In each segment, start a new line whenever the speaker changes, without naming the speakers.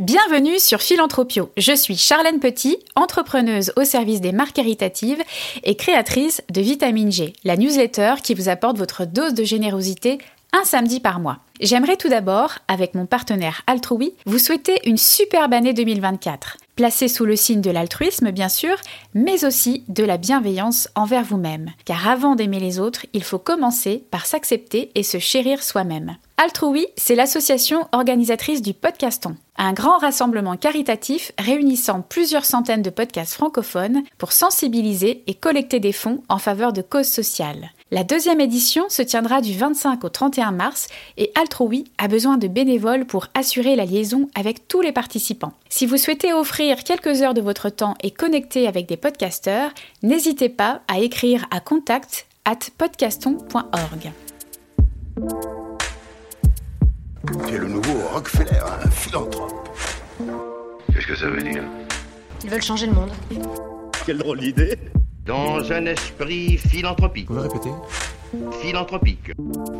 Bienvenue sur Philanthropio. Je suis Charlène Petit, entrepreneuse au service des marques caritatives et créatrice de Vitamine G, la newsletter qui vous apporte votre dose de générosité un samedi par mois. J'aimerais tout d'abord, avec mon partenaire Altrui, vous souhaiter une superbe année 2024, placée sous le signe de l'altruisme bien sûr, mais aussi de la bienveillance envers vous-même. Car avant d'aimer les autres, il faut commencer par s'accepter et se chérir soi-même. Altrui, c'est l'association organisatrice du Podcaston, un grand rassemblement caritatif réunissant plusieurs centaines de podcasts francophones pour sensibiliser et collecter des fonds en faveur de causes sociales. La deuxième édition se tiendra du 25 au 31 mars et Altrui a besoin de bénévoles pour assurer la liaison avec tous les participants. Si vous souhaitez offrir quelques heures de votre temps et connecter avec des podcasteurs, n'hésitez pas à écrire à contact at podcaston.org.
Tu es le nouveau Rockefeller, un philanthrope.
Qu'est-ce que ça veut dire?
Ils veulent changer le monde.
Quelle drôle d'idée
Dans un esprit philanthropique.
Vous le répétez
Philanthropique.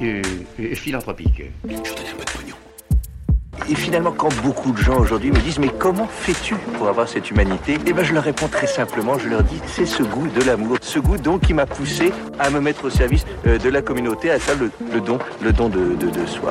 Euh, euh, philanthropique.
Je un peu de pognon. Et finalement, quand beaucoup de gens aujourd'hui me disent Mais comment fais-tu pour avoir cette humanité? Eh ben, je leur réponds très simplement je leur dis C'est ce goût de l'amour. Ce goût, donc, qui m'a poussé à me mettre au service euh, de la communauté, à faire le, le don, le don de, de, de soi.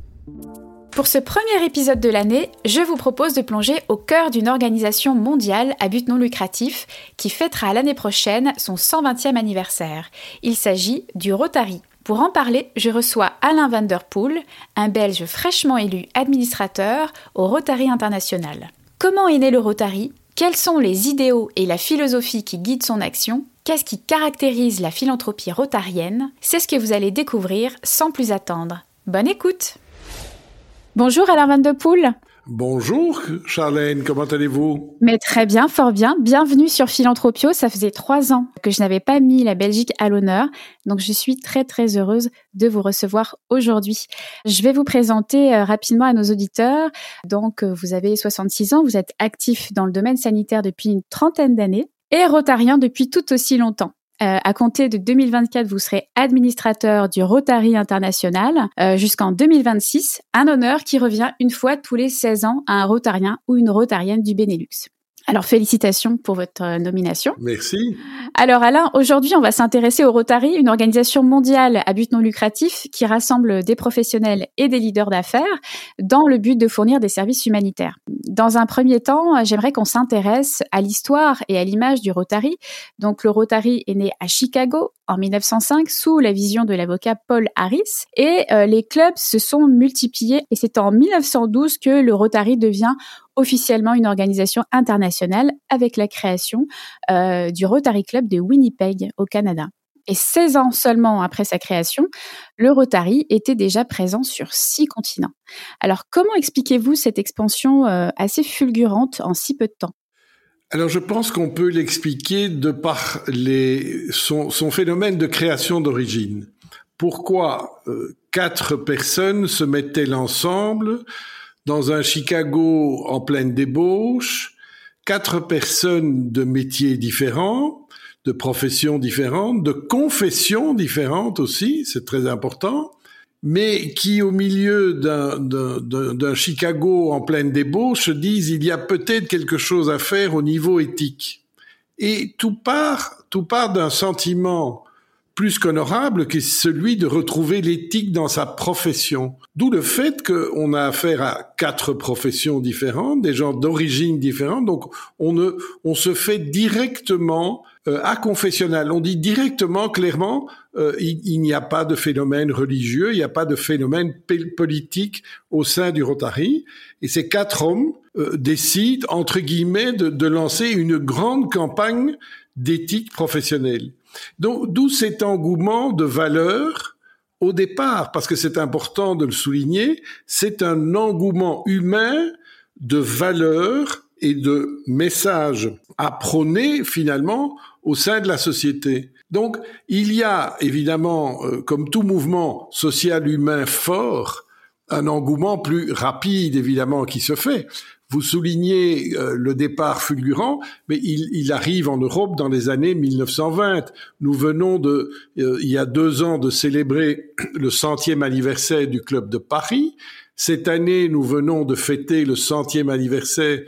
Pour ce premier épisode de l'année, je vous propose de plonger au cœur d'une organisation mondiale à but non lucratif qui fêtera l'année prochaine son 120e anniversaire. Il s'agit du Rotary. Pour en parler, je reçois Alain Van Der Poel, un Belge fraîchement élu administrateur au Rotary International. Comment est né le Rotary? Quels sont les idéaux et la philosophie qui guident son action? Qu'est-ce qui caractérise la philanthropie rotarienne? C'est ce que vous allez découvrir sans plus attendre. Bonne écoute Bonjour Alain Van de Poel.
Bonjour Charlène, comment allez-vous?
Mais très bien, fort bien. Bienvenue sur Philanthropio. Ça faisait trois ans que je n'avais pas mis la Belgique à l'honneur, donc je suis très très heureuse de vous recevoir aujourd'hui. Je vais vous présenter euh, rapidement à nos auditeurs. Donc euh, vous avez 66 ans, vous êtes actif dans le domaine sanitaire depuis une trentaine d'années et rotarien depuis tout aussi longtemps. Euh, à compter de 2024, vous serez administrateur du Rotary International euh, jusqu'en 2026, un honneur qui revient une fois tous les 16 ans à un rotarien ou une rotarienne du Benelux. Alors félicitations pour votre euh, nomination.
Merci.
Alors Alain, aujourd'hui on va s'intéresser au Rotary, une organisation mondiale à but non lucratif qui rassemble des professionnels et des leaders d'affaires dans le but de fournir des services humanitaires. Dans un premier temps, j'aimerais qu'on s'intéresse à l'histoire et à l'image du Rotary. Donc le Rotary est né à Chicago en 1905 sous la vision de l'avocat Paul Harris et euh, les clubs se sont multipliés et c'est en 1912 que le Rotary devient officiellement une organisation internationale avec la création euh, du Rotary Club de Winnipeg au Canada. Et 16 ans seulement après sa création, le Rotary était déjà présent sur six continents. Alors comment expliquez-vous cette expansion euh, assez fulgurante en si peu de temps?
Alors je pense qu'on peut l'expliquer de par son, phénomène de création d'origine. Pourquoi euh, quatre personnes se mettent-elles ensemble dans un Chicago en pleine débauche, quatre personnes de métiers différents, de professions différentes, de confessions différentes aussi, c'est très important, mais qui au milieu d'un Chicago en pleine débauche se disent il y a peut-être quelque chose à faire au niveau éthique. Et tout part, tout part d'un sentiment plus qu'honorable que celui de retrouver l'éthique dans sa profession. D'où le fait qu'on a affaire à quatre professions différentes, des gens d'origine différente, donc on, ne, on se fait directement euh, à confessionnal. On dit directement, clairement, euh, il, il n'y a pas de phénomène religieux, il n'y a pas de phénomène politique au sein du Rotary. Et ces quatre hommes euh, décident, entre guillemets, de, de lancer une grande campagne d'éthique professionnelle. Donc, d'où cet engouement de valeur au départ, parce que c'est important de le souligner, c'est un engouement humain de valeur et de messages à prôner finalement au sein de la société. Donc il y a évidemment, euh, comme tout mouvement social humain fort, un engouement plus rapide évidemment qui se fait. Vous soulignez euh, le départ fulgurant, mais il, arrive en Europe dans les années 1920. Nous venons de, euh, il y a deux ans, de célébrer le centième anniversaire du club de Paris. Cette année, nous venons de fêter le centième anniversaire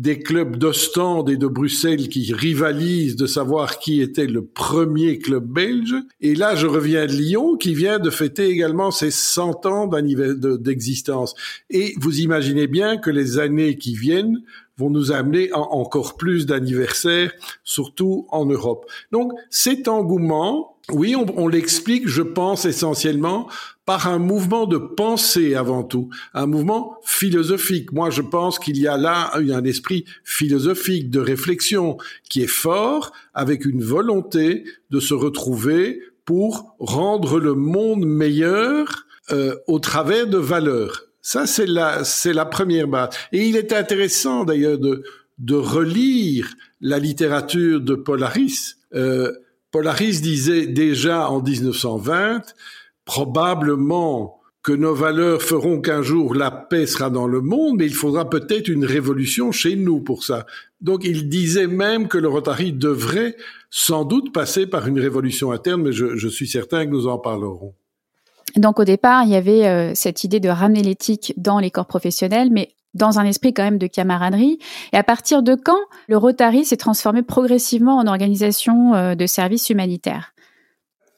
des clubs d'Ostende et de Bruxelles qui rivalisent de savoir qui était le premier club belge. Et là, je reviens de Lyon qui vient de fêter également ses 100 ans d'existence. Et vous imaginez bien que les années qui viennent vont nous amener encore plus d'anniversaires, surtout en Europe. Donc cet engouement, oui, on l'explique, je pense, essentiellement par un mouvement de pensée avant tout, un mouvement philosophique. Moi, je pense qu'il y a là un esprit philosophique de réflexion qui est fort, avec une volonté de se retrouver pour rendre le monde meilleur euh, au travers de valeurs. Ça, c'est la, c'est la première base. Et il est intéressant d'ailleurs de, de relire la littérature de Polaris. Euh, Polaris disait déjà en 1920 probablement que nos valeurs feront qu'un jour la paix sera dans le monde, mais il faudra peut-être une révolution chez nous pour ça. Donc il disait même que le Rotary devrait sans doute passer par une révolution interne, mais je, suis certain que nous en parlerons.
Donc au départ, il y avait euh, cette idée de ramener l'éthique dans les corps professionnels, mais dans un esprit quand même de camaraderie. Et à partir de quand le Rotary s'est transformé progressivement en organisation euh, de services humanitaires?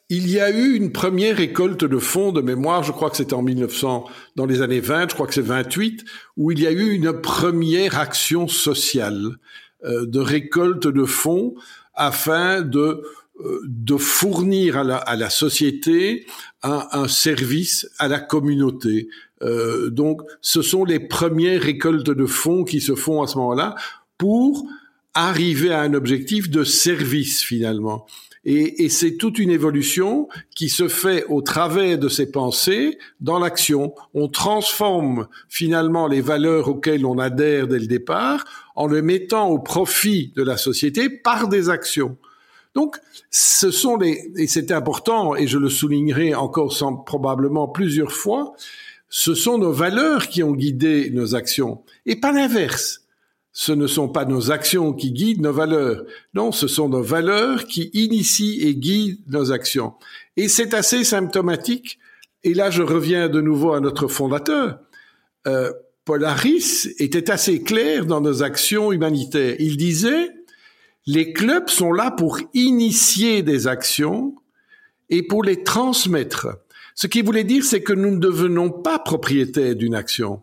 Il y a eu une première récolte de fonds de mémoire, je crois que c'était en 1900, dans les années 20, je crois que c'est 28, où il y a eu une première action sociale euh, de récolte de fonds afin de euh, fournir à la, société un, un, service à la communauté. Euh, donc, ce sont les premières récoltes de fonds qui se font à ce moment-là pour arriver à un objectif de service finalement. Et, et c'est toute une évolution qui se fait au travers de ces pensées dans l'action. On transforme finalement les valeurs auxquelles on adhère dès le départ en le mettant au profit de la société par des actions. Donc, ce sont les, et c'est important, et je le soulignerai encore sans, probablement plusieurs fois, ce sont nos valeurs qui ont guidé nos actions, et pas l'inverse ce ne sont pas nos actions qui guident nos valeurs. Non, ce sont nos valeurs qui initient et guident nos actions. Et c'est assez symptomatique. Et là, je reviens de nouveau à notre fondateur. Euh, Polaris était assez clair dans nos actions humanitaires. Il disait, les clubs sont là pour initier des actions et pour les transmettre. Ce qui voulait dire, c'est que nous ne devenons pas propriétaires d'une action.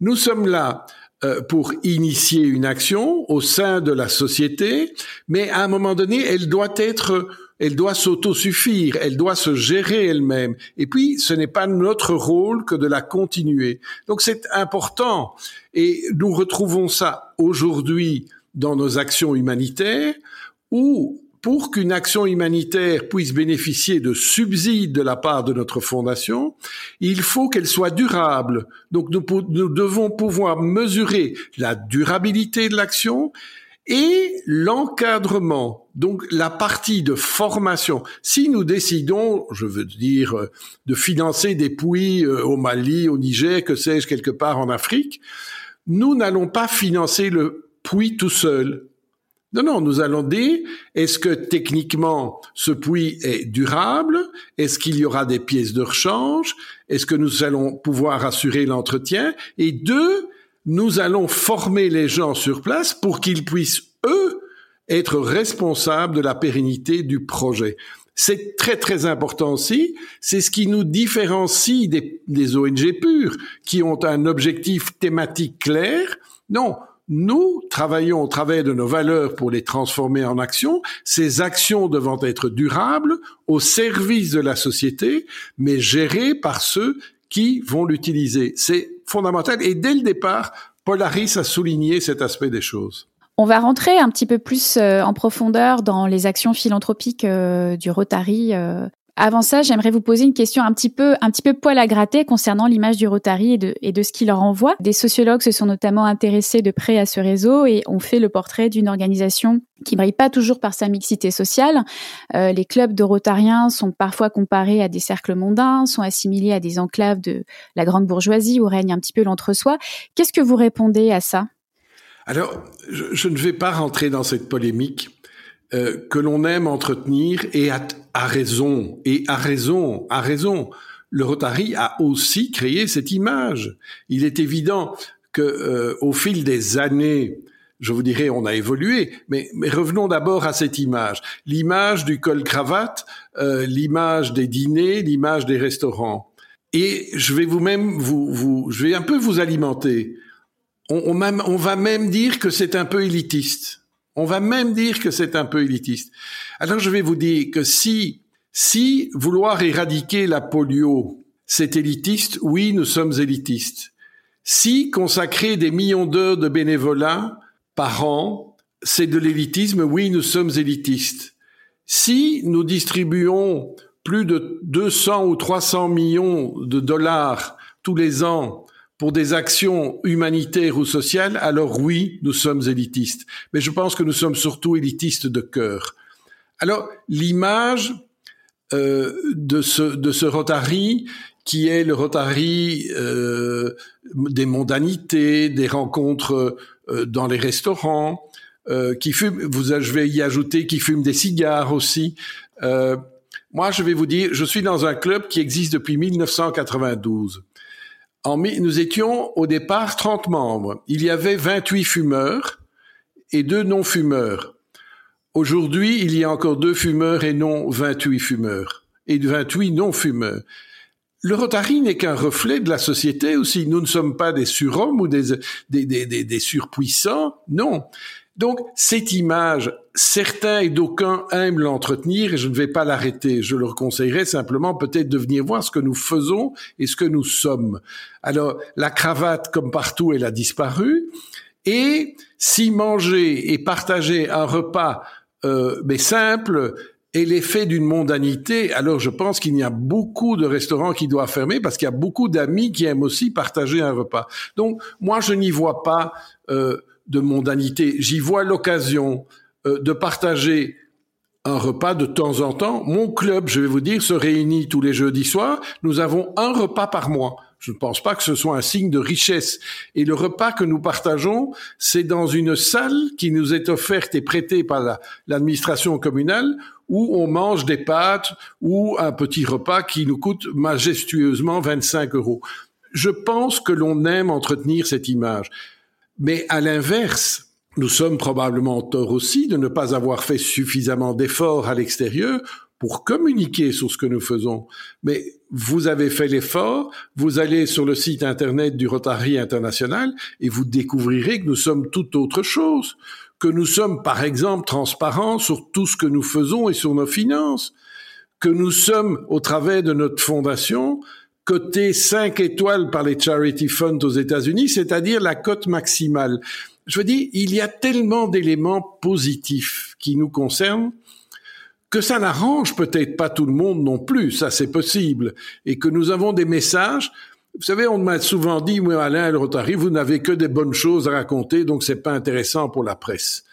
Nous sommes là pour initier une action au sein de la société, mais à un moment donné, elle doit être, elle doit s'autosuffire, elle doit se gérer elle-même. Et puis, ce n'est pas notre rôle que de la continuer. Donc, c'est important. Et nous retrouvons ça aujourd'hui dans nos actions humanitaires, où pour qu'une action humanitaire puisse bénéficier de subsides de la part de notre fondation, il faut qu'elle soit durable. Donc nous, devons pouvoir mesurer la durabilité de l'action et l'encadrement, donc la partie de formation. Si nous décidons, je veux dire, de financer des puits euh, au Mali, au Niger, que sais-je, quelque part en Afrique, nous n'allons pas financer le puits tout seul. Non, non, nous allons dire, est-ce que techniquement ce puits est durable? Est-ce qu'il y aura des pièces de rechange? Est-ce que nous allons pouvoir assurer l'entretien? Et deux, nous allons former les gens sur place pour qu'ils puissent, eux, être responsables de la pérennité du projet. C'est très très important aussi. C'est ce qui nous différencie des, ONG pures qui ont un objectif thématique clair. Non, nous travaillons au travers de nos valeurs pour les transformer en actions, ces actions devant être durables, au service de la société, mais gérées par ceux qui vont l'utiliser. C'est fondamental. Et dès le départ, Polaris a souligné cet aspect des choses.
On va rentrer un petit peu plus euh, en profondeur dans les actions philanthropiques euh, du Rotary. Avant ça, j'aimerais vous poser une question un petit peu, un petit peu poil à gratter concernant l'image du Rotary et de, et de ce qu'il leur envoie. Des sociologues se sont notamment intéressés de près à ce réseau et ont fait le portrait d'une organisation qui brille pas toujours par sa mixité sociale. Euh, les clubs de Rotariens sont parfois comparés à des cercles mondains, sont assimilés à des enclaves de la grande bourgeoisie où règne un petit peu l'entre-soi. Qu'est-ce que vous répondez à ça?
Alors, je, ne vais pas rentrer dans cette polémique euh, que l'on aime entretenir et à, raison, et à raison, à raison. Le Rotary a aussi créé cette image. Il est évident que euh, au fil des années, je vous dirais, on a évolué, mais, revenons d'abord à cette image. L'image du col-cravate, euh, l'image des dîners, l'image des restaurants. Et je vais vous-même, vous, vous, je vais un peu vous alimenter. On, on va même dire que c'est un peu élitiste. On va même dire que c'est un peu élitiste. Alors je vais vous dire que si, si vouloir éradiquer la polio, c'est élitiste, oui, nous sommes élitistes. Si consacrer des millions d'heures de bénévolat par an, c'est de l'élitisme, oui, nous sommes élitistes. Si nous distribuons plus de 200 ou 300 millions de dollars tous les ans pour des actions humanitaires ou sociales, alors oui, nous sommes élitistes. Mais je pense que nous sommes surtout élitistes de cœur. Alors, l'image euh, de, ce, de ce Rotary, qui est le Rotary euh, des mondanités, des rencontres euh, dans les restaurants, euh, qui fume, vous, je vais y ajouter, qui fume des cigares aussi. Euh, moi, je vais vous dire, je suis dans un club qui existe depuis 1992 nous étions au départ 30 membres. Il y avait 28 fumeurs et deux non-fumeurs. Aujourd'hui, il y a encore deux fumeurs et non 28 fumeurs et 28 non-fumeurs. Le Rotary n'est qu'un reflet de la société aussi. Nous ne sommes pas des surhommes ou des, des, des, des surpuissants. Non. Donc, cette image, certains et d'aucuns aiment l'entretenir et je ne vais pas l'arrêter. Je leur conseillerais simplement peut-être de venir voir ce que nous faisons et ce que nous sommes. Alors, la cravate, comme partout, elle a disparu. Et si manger et partager un repas, euh, mais simple, est l'effet d'une mondanité, alors je pense qu'il y a beaucoup de restaurants qui doivent fermer parce qu'il y a beaucoup d'amis qui aiment aussi partager un repas. Donc, moi, je n'y vois pas... Euh, de mondanité. J'y vois l'occasion euh, de partager un repas de temps en temps. Mon club, je vais vous dire, se réunit tous les jeudis soirs. Nous avons un repas par mois. Je ne pense pas que ce soit un signe de richesse. Et le repas que nous partageons, c'est dans une salle qui nous est offerte et prêtée par l'administration communale où on mange des pâtes ou un petit repas qui nous coûte majestueusement 25 euros. Je pense que l'on aime entretenir cette image. Mais à l'inverse, nous sommes probablement tort aussi de ne pas avoir fait suffisamment d'efforts à l'extérieur pour communiquer sur ce que nous faisons. Mais vous avez fait l'effort, vous allez sur le site internet du Rotary International et vous découvrirez que nous sommes tout autre chose, que nous sommes par exemple transparents sur tout ce que nous faisons et sur nos finances, que nous sommes au travers de notre fondation coté 5 étoiles par les charity funds aux États-Unis, c'est-à-dire la cote maximale. Je veux dire, il y a tellement d'éléments positifs qui nous concernent que ça n'arrange peut-être pas tout le monde non plus, ça c'est possible, et que nous avons des messages. Vous savez, on m'a souvent dit, moi Alain El Rotary, vous n'avez que des bonnes choses à raconter, donc c'est pas intéressant pour la presse.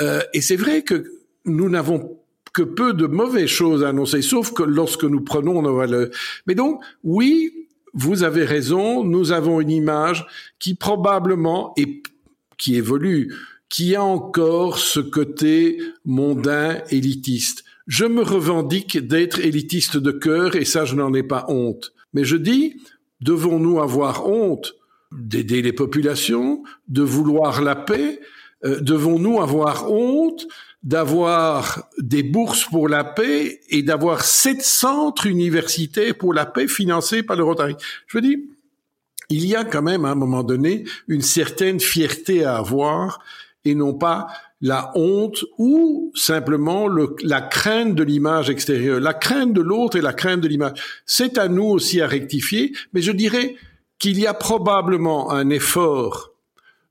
Euh, et c'est vrai que nous n'avons que peu de mauvaises choses à annoncer, sauf que lorsque nous prenons nos valeurs. Mais donc, oui, vous avez raison, nous avons une image qui probablement et qui évolue, qui a encore ce côté mondain, élitiste. Je me revendique d'être élitiste de cœur et ça, je n'en ai pas honte. Mais je dis, devons-nous avoir honte d'aider les populations, de vouloir la paix euh, Devons-nous avoir honte d'avoir des bourses pour la paix et d'avoir sept centres universitaires pour la paix financés par le Rotary? Je dire, il y a quand même à un moment donné une certaine fierté à avoir et non pas la honte ou simplement le, la crainte de l'image extérieure. La crainte de l'autre et la crainte de l'image. C'est à nous aussi à rectifier, mais je dirais qu'il y a probablement un effort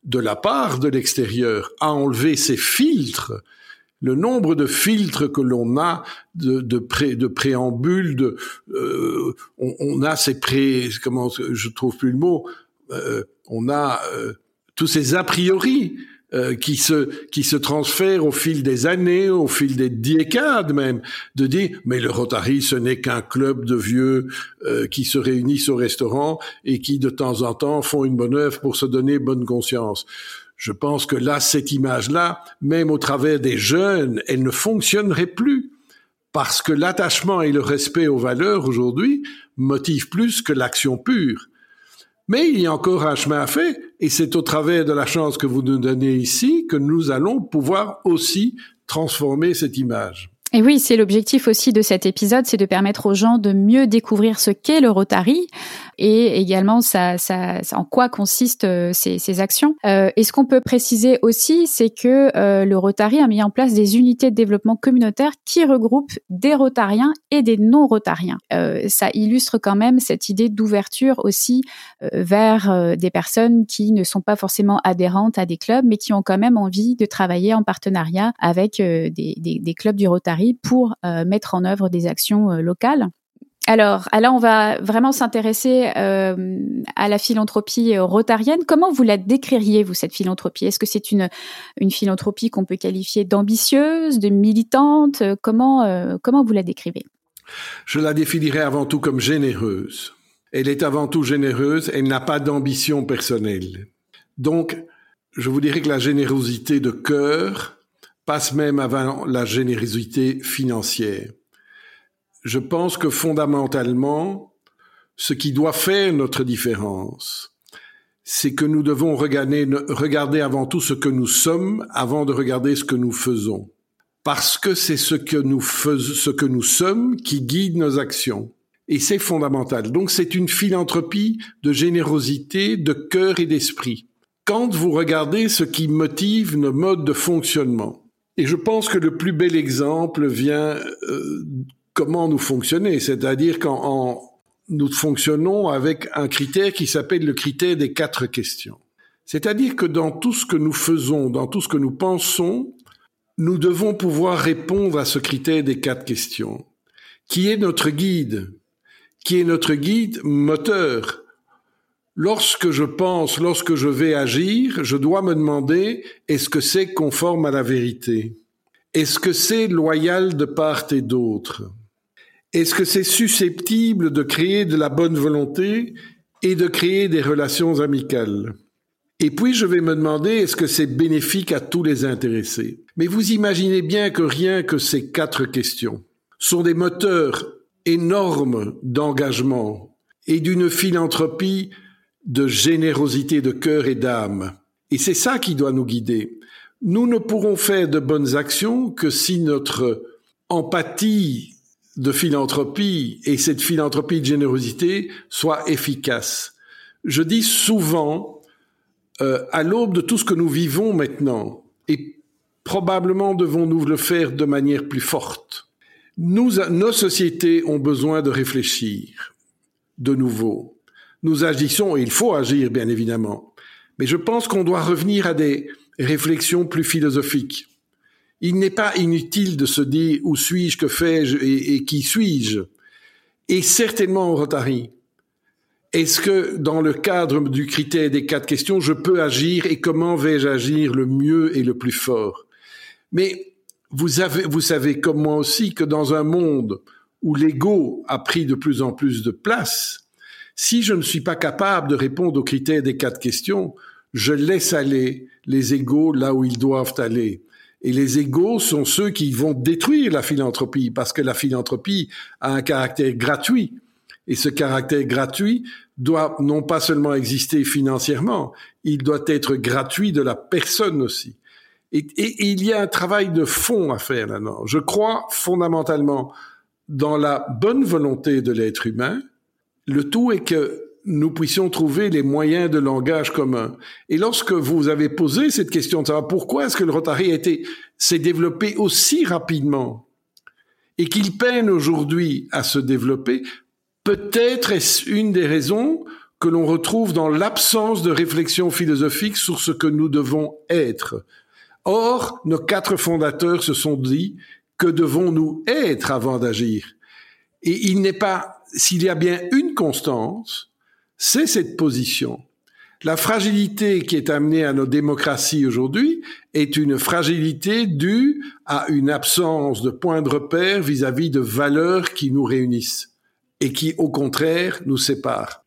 de la part de l'extérieur à enlever ces filtres le nombre de filtres que l'on a de, de, pré, de préambules, de, euh, on, on, a ces pré, comment, je trouve plus le mot, euh, on a euh, tous ces a priori euh, qui se qui se transfèrent au fil des années, au fil des décades même, de dire mais le Rotary ce n'est qu'un club de vieux euh, qui se réunissent au restaurant et qui de temps en temps font une bonne œuvre pour se donner bonne conscience. Je pense que là cette image là, même au travers des jeunes, elle ne fonctionnerait plus parce que l'attachement et le respect aux valeurs aujourd'hui motivent plus que l'action pure. Mais il y a encore un chemin à faire, et c'est au travers de la chance que vous nous donnez ici que nous allons pouvoir aussi transformer cette image.
Et oui, c'est l'objectif aussi de cet épisode, c'est de permettre aux gens de mieux découvrir ce qu'est le Rotary et également ça, ça, en quoi consistent euh, ces, ces actions. Euh, et ce qu'on peut préciser aussi, c'est que euh, le Rotary a mis en place des unités de développement communautaire qui regroupent des Rotariens et des non-Rotariens. Ça illustre quand même cette idée d'ouverture aussi vers des personnes qui ne sont pas forcément adhérentes à des clubs, mais qui ont quand même envie de travailler en partenariat avec des, des, des clubs du Rotary pour euh, mettre en œuvre des actions locales. Alors, là, on va vraiment s'intéresser euh, à la philanthropie rotarienne. Comment vous la décririez, vous, cette philanthropie? Est-ce que c'est une, une philanthropie qu'on peut qualifier d'ambitieuse, de militante? Comment, comment vous la décrivez?
Je la définirais avant tout comme généreuse. Elle est avant tout généreuse, elle n'a pas d'ambition personnelle. Donc, je vous dirais que la générosité de cœur passe même avant la générosité financière. Je pense que fondamentalement, ce qui doit faire notre différence, c'est que nous devons regarder, avant tout ce que nous sommes avant de regarder ce que nous faisons. Parce que c'est ce que nous faisons, ce que nous sommes qui guide nos actions. Et c'est fondamental. Donc c'est une philanthropie de générosité, de cœur et d'esprit. Quand vous regardez ce qui motive nos modes de fonctionnement, et je pense que le plus bel exemple vient euh, comment nous fonctionner, c'est-à-dire quand nous fonctionnons avec un critère qui s'appelle le critère des quatre questions. C'est-à-dire que dans tout ce que nous faisons, dans tout ce que nous pensons, nous devons pouvoir répondre à ce critère des quatre questions, qui est notre guide, qui est notre guide moteur, Lorsque je pense, lorsque je vais agir, je dois me demander est-ce que c'est conforme à la vérité? Est-ce que c'est loyal de part et d'autre? Est-ce que c'est susceptible de créer de la bonne volonté et de créer des relations amicales? Et puis je vais me demander est-ce que c'est bénéfique à tous les intéressés? Mais vous imaginez bien que rien que ces quatre questions sont des moteurs énormes d'engagement et d'une philanthropie de générosité de cœur et d'âme. Et c'est ça qui doit nous guider. Nous ne pourrons faire de bonnes actions que si notre empathie de philanthropie et cette philanthropie de générosité soit efficace. Je dis souvent, euh, à l'aube de tout ce que nous vivons maintenant, et probablement devons-nous le faire de manière plus forte, nous, nos sociétés ont besoin de réfléchir de nouveau nous agissons, et il faut agir bien évidemment, mais je pense qu'on doit revenir à des réflexions plus philosophiques. Il n'est pas inutile de se dire où suis-je, que fais-je et, qui suis-je. Et certainement au Rotary. Est-ce que dans le cadre du critère des quatre questions, je peux agir et comment vais-je agir le mieux et le plus fort? Mais vous, vous savez comme moi aussi que dans un monde où l'ego a pris de plus en plus de place, si je ne suis pas capable de répondre aux critères des quatre questions, je laisse aller les égaux là où ils doivent aller. Et les égaux sont ceux qui vont détruire la philanthropie, parce que la philanthropie a un caractère gratuit. Et ce caractère gratuit doit non pas seulement exister financièrement, il doit être gratuit de la personne aussi. Et, et il y a un travail de fond à faire là-dedans. Je crois fondamentalement dans la bonne volonté de l'être humain, le tout est que nous puissions trouver les moyens de langage commun. Et lorsque vous avez posé cette question de savoir pourquoi est-ce que le Rotary a été, s'est développé aussi rapidement et qu'il peine aujourd'hui à se développer, peut-être est-ce une des raisons que l'on retrouve dans l'absence de réflexion philosophique sur ce que nous devons être. Or, nos quatre fondateurs se sont dit, que devons-nous être avant d'agir? Et il n'est pas, s'il y a bien une constance, c'est cette position. La fragilité qui est amenée à nos démocraties aujourd'hui est une fragilité due à une absence de point de repère vis-à-vis de valeurs qui nous réunissent et qui, au contraire, nous séparent.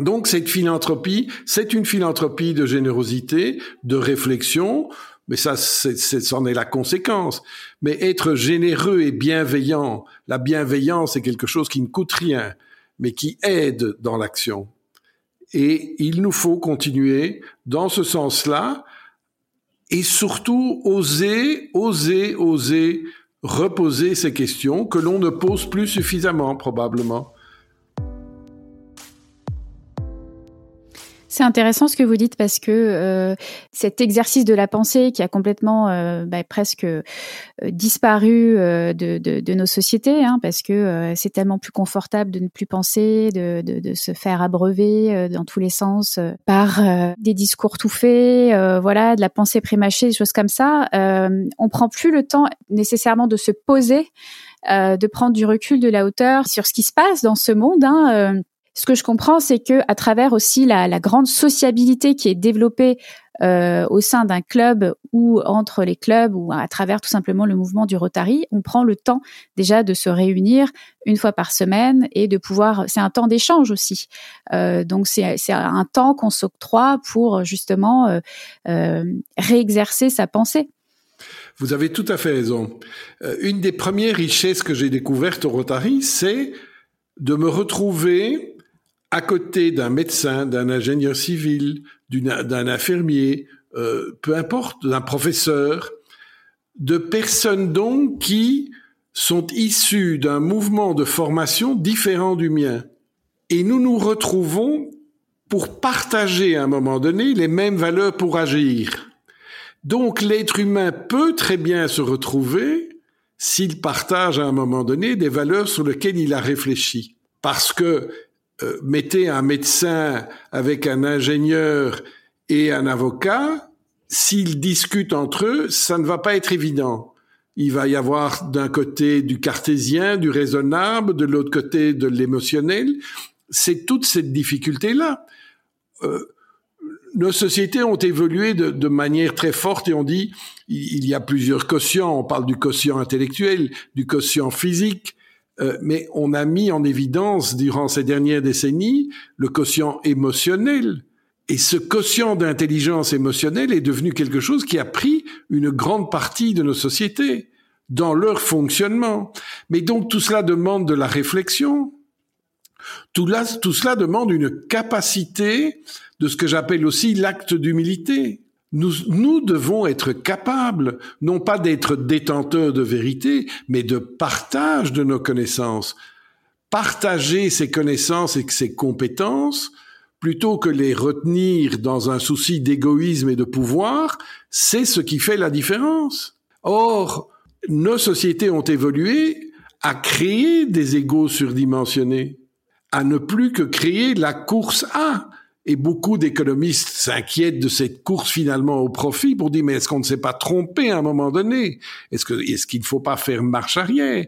Donc cette philanthropie, c'est une philanthropie de générosité, de réflexion, mais ça, c'en est, la conséquence. Mais être généreux et bienveillant, la bienveillance est quelque chose qui ne coûte rien, mais qui aide dans l'action. Et il nous faut continuer dans ce sens-là, et surtout oser, oser, oser reposer ces questions que l'on ne pose plus suffisamment probablement.
C'est intéressant ce que vous dites parce que euh, cet exercice de la pensée qui a complètement euh, bah, presque euh, disparu de, de, de, nos sociétés, hein, parce que c'est tellement plus confortable de ne plus penser, de, de se faire abreuver dans tous les sens par des discours tout faits, voilà, de la pensée prémâchée, des choses comme ça. on prend plus le temps nécessairement de se poser, de prendre du recul, de la hauteur sur ce qui se passe dans ce monde. Hein, ce que je comprends, c'est que à travers aussi la, grande sociabilité qui est développée euh, au sein d'un club ou entre les clubs ou à travers tout simplement le mouvement du Rotary, on prend le temps déjà de se réunir une fois par semaine et de pouvoir. C'est un temps d'échange aussi. Euh, donc c'est un temps qu'on s'octroie pour justement euh, réexercer sa pensée.
Vous avez tout à fait raison. une des premières richesses que j'ai découvertes au Rotary, c'est de me retrouver à côté d'un médecin, d'un ingénieur civil, d'un infirmier, euh, peu importe, d'un professeur, de personnes donc qui sont issues d'un mouvement de formation différent du mien. Et nous nous retrouvons pour partager à un moment donné les mêmes valeurs pour agir. Donc l'être humain peut très bien se retrouver s'il partage à un moment donné des valeurs sur lesquelles il a réfléchi. Parce que euh, mettez un médecin avec un ingénieur et un avocat, s'ils discutent entre eux, ça ne va pas être évident. Il va y avoir d'un côté du cartésien, du raisonnable, de l'autre côté de l'émotionnel. C'est toute cette difficulté-là. Euh, nos sociétés ont évolué de, de, manière très forte et on dit il y a plusieurs quotients. On parle du quotient intellectuel, du quotient physique, euh, mais on a mis en évidence durant ces dernières décennies le quotient émotionnel. Et ce quotient d'intelligence émotionnelle est devenu quelque chose qui a pris une grande partie de nos sociétés dans leur fonctionnement. Mais donc tout cela demande de la réflexion. Tout, tout cela demande une capacité de ce que j'appelle aussi l'acte d'humilité. Nous, nous devons être capables, non pas d'être détenteurs de vérité, mais de partage de nos connaissances. Partager ces connaissances et ces compétences, plutôt que les retenir dans un souci d'égoïsme et de pouvoir, c'est ce qui fait la différence. Or, nos sociétés ont évolué à créer des égaux surdimensionnés, à ne plus que créer la course à. Et beaucoup d'économistes s'inquiètent de cette course finalement au profit pour dire mais est-ce qu'on ne s'est pas trompé à un moment donné? Est-ce que est-ce qu'il ne faut pas faire marche arrière?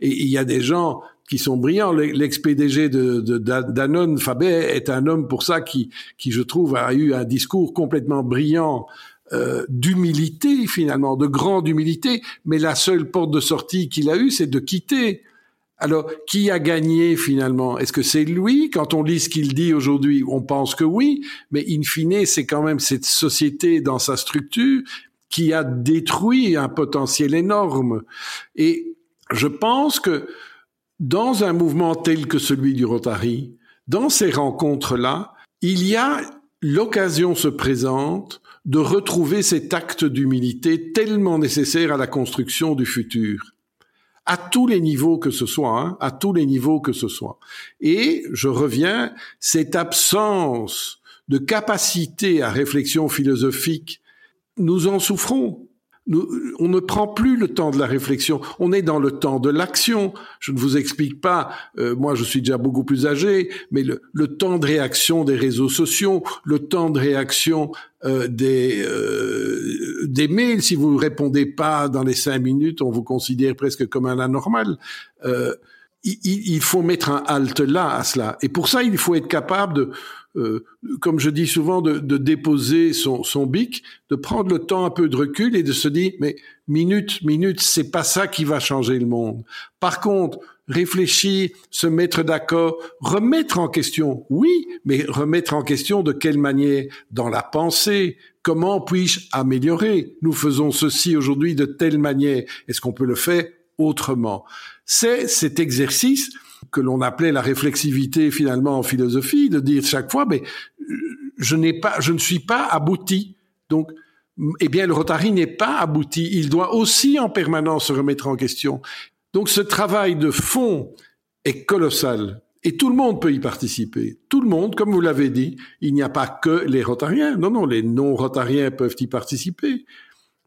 Et il y a des gens qui sont brillants. L'ex-PDG de, de, Danone, Fabet, est un homme pour ça qui, qui je trouve a eu un discours complètement brillant euh, d'humilité finalement, de grande humilité. Mais la seule porte de sortie qu'il a eue, c'est de quitter alors, qui a gagné finalement? Est-ce que c'est lui? Quand on lit ce qu'il dit aujourd'hui, on pense que oui, mais in fine, c'est quand même cette société dans sa structure qui a détruit un potentiel énorme. Et je pense que dans un mouvement tel que celui du Rotary, dans ces rencontres-là, il y a l'occasion se présente de retrouver cet acte d'humilité tellement nécessaire à la construction du futur à tous les niveaux que ce soit, hein, à tous les niveaux que ce soit. Et je reviens, cette absence de capacité à réflexion philosophique, nous en souffrons. On ne prend plus le temps de la réflexion, on est dans le temps de l'action. Je ne vous explique pas, euh, moi je suis déjà beaucoup plus âgé, mais le, temps de réaction des réseaux sociaux, le temps de réaction euh, des, euh, des mails, si vous ne répondez pas dans les cinq minutes, on vous considère presque comme un anormal. Il, il, faut mettre un halte là à cela. Et pour ça, il faut être capable de, euh, comme je dis souvent, de, de déposer son, son, bic, de prendre le temps un peu de recul et de se dire, mais minute, minute, c'est pas ça qui va changer le monde. Par contre, réfléchir, se mettre d'accord, remettre en question, oui, mais remettre en question de quelle manière Dans la pensée. Comment puis-je améliorer? Nous faisons ceci aujourd'hui de telle manière. Est-ce qu'on peut le faire autrement? C'est cet exercice que l'on appelait la réflexivité finalement en philosophie, de dire chaque fois, mais euh, je n'ai pas, je ne suis pas abouti. Donc, eh bien, le Rotary n'est pas abouti. Il doit aussi en permanence se remettre en question. Donc, ce travail de fond est colossal. Et tout le monde peut y participer. Tout le monde, comme vous l'avez dit, il n'y a pas que les Rotariens. Non, non, les non-Rotariens peuvent y participer.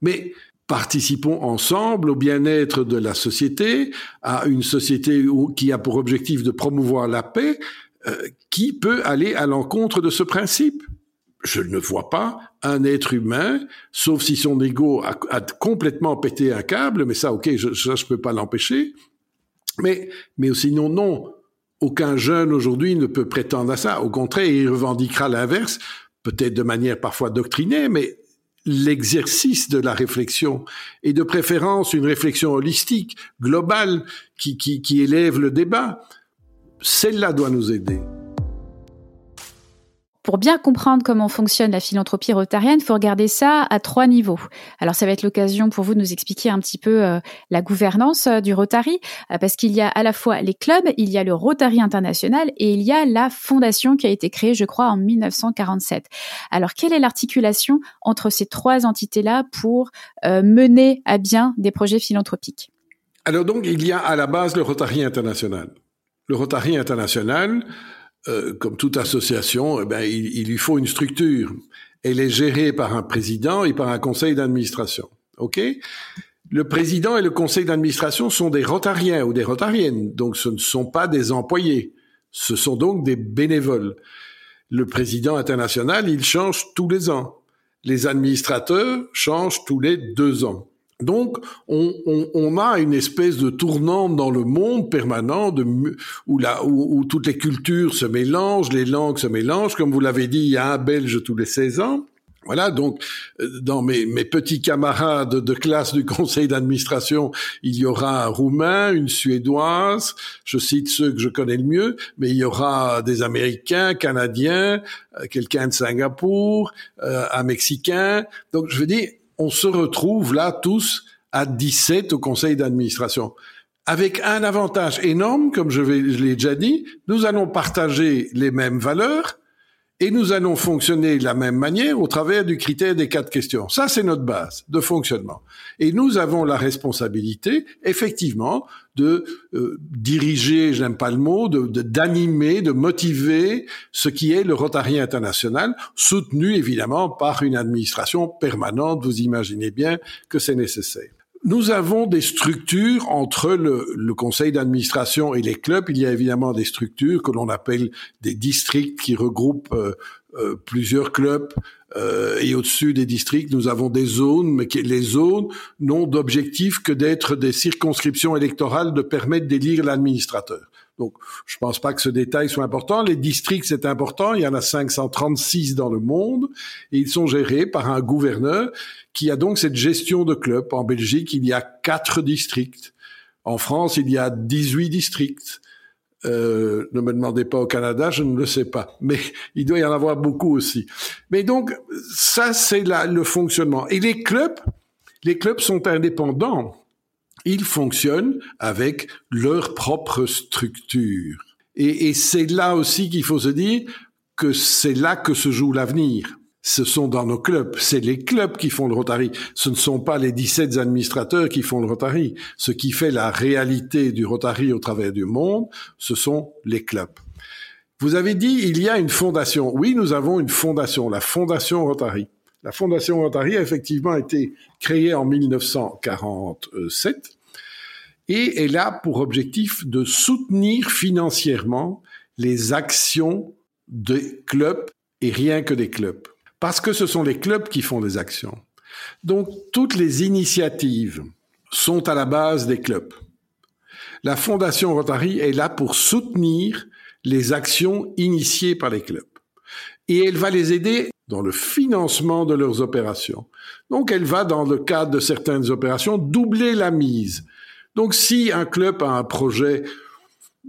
Mais participons ensemble au bien-être de la société, à une société qui a pour objectif de promouvoir la paix, euh, qui peut aller à l'encontre de ce principe Je ne vois pas un être humain, sauf si son ego a, complètement pété un câble, mais ça, ok, je, ça, je peux pas l'empêcher. Mais, mais sinon, non. Aucun jeune aujourd'hui ne peut prétendre à ça. Au contraire, il revendiquera l'inverse, peut-être de manière parfois doctrinée, mais l'exercice de la réflexion et de préférence une réflexion holistique, globale, qui, qui, qui élève le débat, celle-là doit nous aider.
Pour bien comprendre comment fonctionne la philanthropie rotarienne, il faut regarder ça à trois niveaux. Alors ça va être l'occasion pour vous de nous expliquer un petit peu euh, la gouvernance euh, du Rotary, euh, parce qu'il y a à la fois les clubs, il y a le Rotary International et il y a la fondation qui a été créée, je crois, en 1947. Alors quelle est l'articulation entre ces trois entités-là pour mener à bien des projets philanthropiques?
Alors donc il y a à la base le Rotary International. Le Rotary International, euh, comme toute association, eh ben, il, il, lui faut une structure. Elle est gérée par un président et par un conseil d'administration. OK? Le président et le conseil d'administration sont des rotariens ou des rotariennes, donc ce ne sont pas des employés. Ce sont donc des bénévoles. Le président international, il change tous les ans. Les administrateurs changent tous les deux ans. Donc, on, on, on, a une espèce de tournante dans le monde permanent de, où, où, toutes les cultures se mélangent, les langues se mélangent. Comme vous l'avez dit, il y a un Belge tous les 16 ans. Voilà, donc euh, dans mes, mes petits camarades de classe du conseil d'administration, il y aura un Roumain, une Suédoise, je cite ceux que je connais le mieux, mais il y aura des Américains, Canadiens, euh, quelqu'un de Singapour, euh, un Mexicain. Donc je veux dire, on se retrouve là tous à 17 au conseil d'administration. Avec un avantage énorme, comme je, je l'ai déjà dit, nous allons partager les mêmes valeurs, et nous allons fonctionner de la même manière au travers du critère des quatre questions. Ça, c'est notre base de fonctionnement. Et nous avons la responsabilité, effectivement, de euh, diriger, j'aime pas le mot, d'animer, de, motiver ce qui est le Rotary international, soutenu évidemment par une administration permanente. Vous imaginez bien que c'est nécessaire. Nous avons des structures entre le, conseil d'administration et les clubs. Il y a évidemment des structures que l'on appelle des districts qui regroupent euh, euh, plusieurs clubs. Euh, et au-dessus des districts, nous avons des zones, mais les zones n'ont d'objectif que d'être des circonscriptions électorales de permettre d'élire l'administrateur. Donc, je pense pas que ce détail soit important. Les districts, c'est important. Il y en a 536 dans le monde et ils sont gérés par un gouverneur qui a donc cette gestion de club. En Belgique, il y a quatre districts. En France, il y a 18 districts. Euh, ne me demandez pas au Canada, je ne le sais pas, mais il doit y en avoir beaucoup aussi. Mais donc ça, c'est le fonctionnement. Et les clubs, les clubs sont indépendants ils fonctionnent avec leur propre structure. Et, c'est là aussi qu'il faut se dire que c'est là que se joue l'avenir. Ce sont dans nos clubs, c'est les clubs qui font le Rotary. Ce ne sont pas les 17 administrateurs qui font le Rotary. Ce qui fait la réalité du Rotary au travers du monde, ce sont les clubs. Vous avez dit, il y a une fondation. Oui, nous avons une fondation, la Fondation Rotary. La Fondation Rotary a effectivement été créée en 1947 et elle a pour objectif de soutenir financièrement les actions des clubs et rien que des clubs. Parce que ce sont les clubs qui font des actions. Donc toutes les initiatives sont à la base des clubs. La Fondation Rotary est là pour soutenir les actions initiées par les clubs. Et elle va les aider dans le financement de leurs opérations. Donc elle va, dans le cadre de certaines opérations, doubler la mise. Donc si un club a un projet,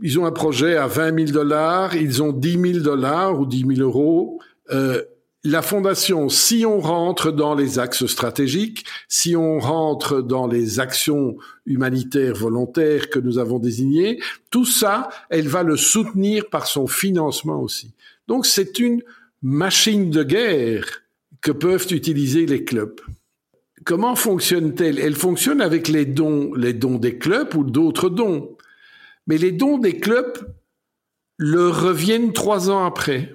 ils ont un projet à 20 000 dollars, ils ont 10 000 dollars ou 10 000 euros, euh, la fondation, si on rentre dans les axes stratégiques, si on rentre dans les actions humanitaires volontaires que nous avons désignées, tout ça, elle va le soutenir par son financement aussi. Donc c'est une machine de guerre que peuvent utiliser les clubs. Comment fonctionne-t-elle? Elle fonctionne avec les dons, les dons des clubs ou d'autres dons. Mais les dons des clubs leur reviennent trois ans après.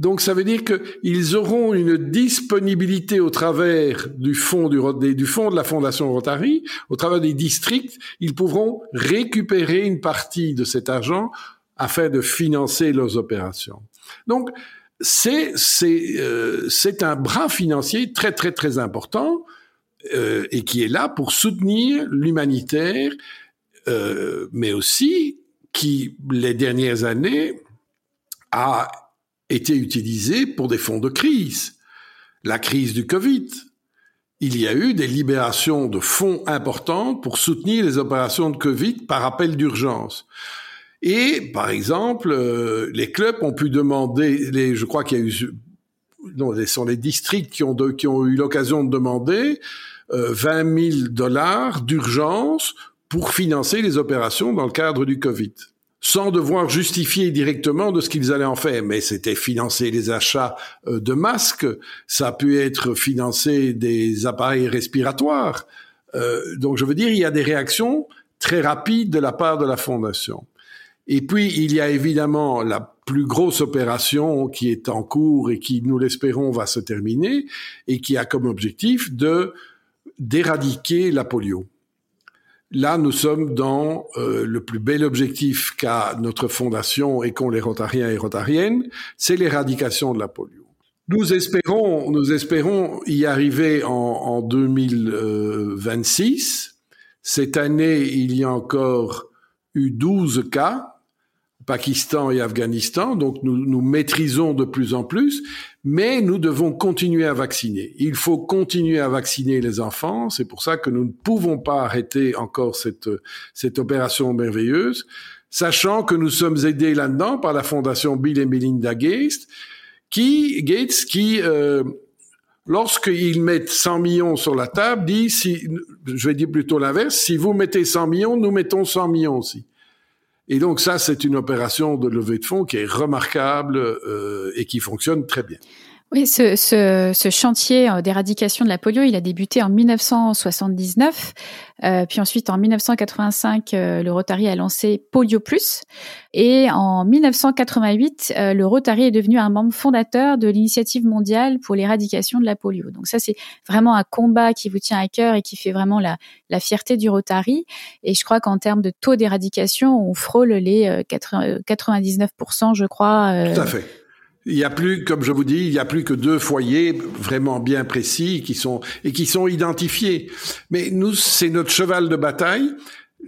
Donc ça veut dire qu'ils auront une disponibilité au travers du fonds du, du fonds de la Fondation Rotary, au travers des districts, ils pourront récupérer une partie de cet argent afin de financer leurs opérations. Donc c'est c'est euh, c'est un bras financier très très très important euh, et qui est là pour soutenir l'humanitaire, euh, mais aussi qui les dernières années a été utilisé pour des fonds de crise. La crise du Covid. Il y a eu des libérations de fonds importantes pour soutenir les opérations de Covid par appel d'urgence. Et, par exemple, euh, les clubs ont pu demander, les, je crois qu'il y a eu, non, ce sont les districts qui ont, qui ont eu l'occasion de demander euh, 20 000 dollars d'urgence pour financer les opérations dans le cadre du Covid sans devoir justifier directement de ce qu'ils allaient en faire. Mais c'était financer les achats euh, de masques, ça a pu être financer des appareils respiratoires. Euh, donc je veux dire, il y a des réactions très rapides de la part de la Fondation. Et puis, il y a évidemment la plus grosse opération qui est en cours et qui, nous l'espérons, va se terminer et qui a comme objectif de d'éradiquer la polio. Là, nous sommes dans euh, le plus bel objectif qu'a notre fondation et qu'ont les Rotariens et Rotariennes, c'est l'éradication de la polio. Nous espérons, nous espérons y arriver en, en 2026. Cette année, il y a encore eu 12 cas Pakistan et Afghanistan, donc nous, nous maîtrisons de plus en plus, mais nous devons continuer à vacciner. Il faut continuer à vacciner les enfants, c'est pour ça que nous ne pouvons pas arrêter encore cette, cette opération merveilleuse, sachant que nous sommes aidés là-dedans par la fondation Bill et Melinda Gates, qui, Gates, qui euh, lorsqu'ils mettent 100 millions sur la table, dit, je vais dire plutôt l'inverse, si vous mettez 100 millions, nous mettons 100 millions aussi. Et donc ça, c'est une opération de levée de fonds qui est remarquable euh, et qui fonctionne très bien.
Oui, ce, ce, ce chantier euh, d'éradication de la polio, il a débuté en 1979. Euh, puis ensuite, en 1985, euh, le Rotary a lancé Polio Plus. Et en 1988, euh, le Rotary est devenu un membre fondateur de l'initiative mondiale pour l'éradication de la polio. Donc ça, c'est vraiment un combat qui vous tient à cœur et qui fait vraiment la, la fierté du Rotary. Et je crois qu'en termes de taux d'éradication, on frôle les 99%, je crois.
Tout à fait. Il y a plus, comme je vous dis, il y a plus que deux foyers vraiment bien précis qui sont et qui sont identifiés. Mais nous, c'est notre cheval de bataille.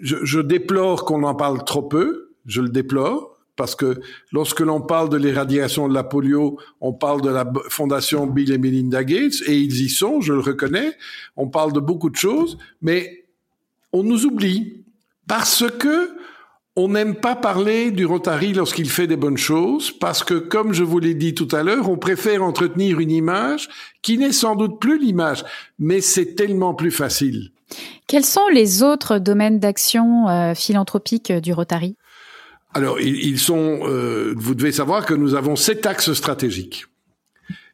Je, je déplore qu'on en parle trop peu. Je le déplore parce que lorsque l'on parle de l'éradication de la polio, on parle de la fondation Bill et Melinda Gates et ils y sont, je le reconnais. On parle de beaucoup de choses, mais on nous oublie parce que on n'aime pas parler du Rotary lorsqu'il fait des bonnes choses parce que, comme je vous l'ai dit tout à l'heure, on préfère entretenir une image qui n'est sans doute plus l'image, mais c'est tellement plus facile.
Quels sont les autres domaines d'action euh, philanthropique euh, du Rotary?
Alors, ils, sont. Euh, vous devez savoir que nous avons sept axes stratégiques.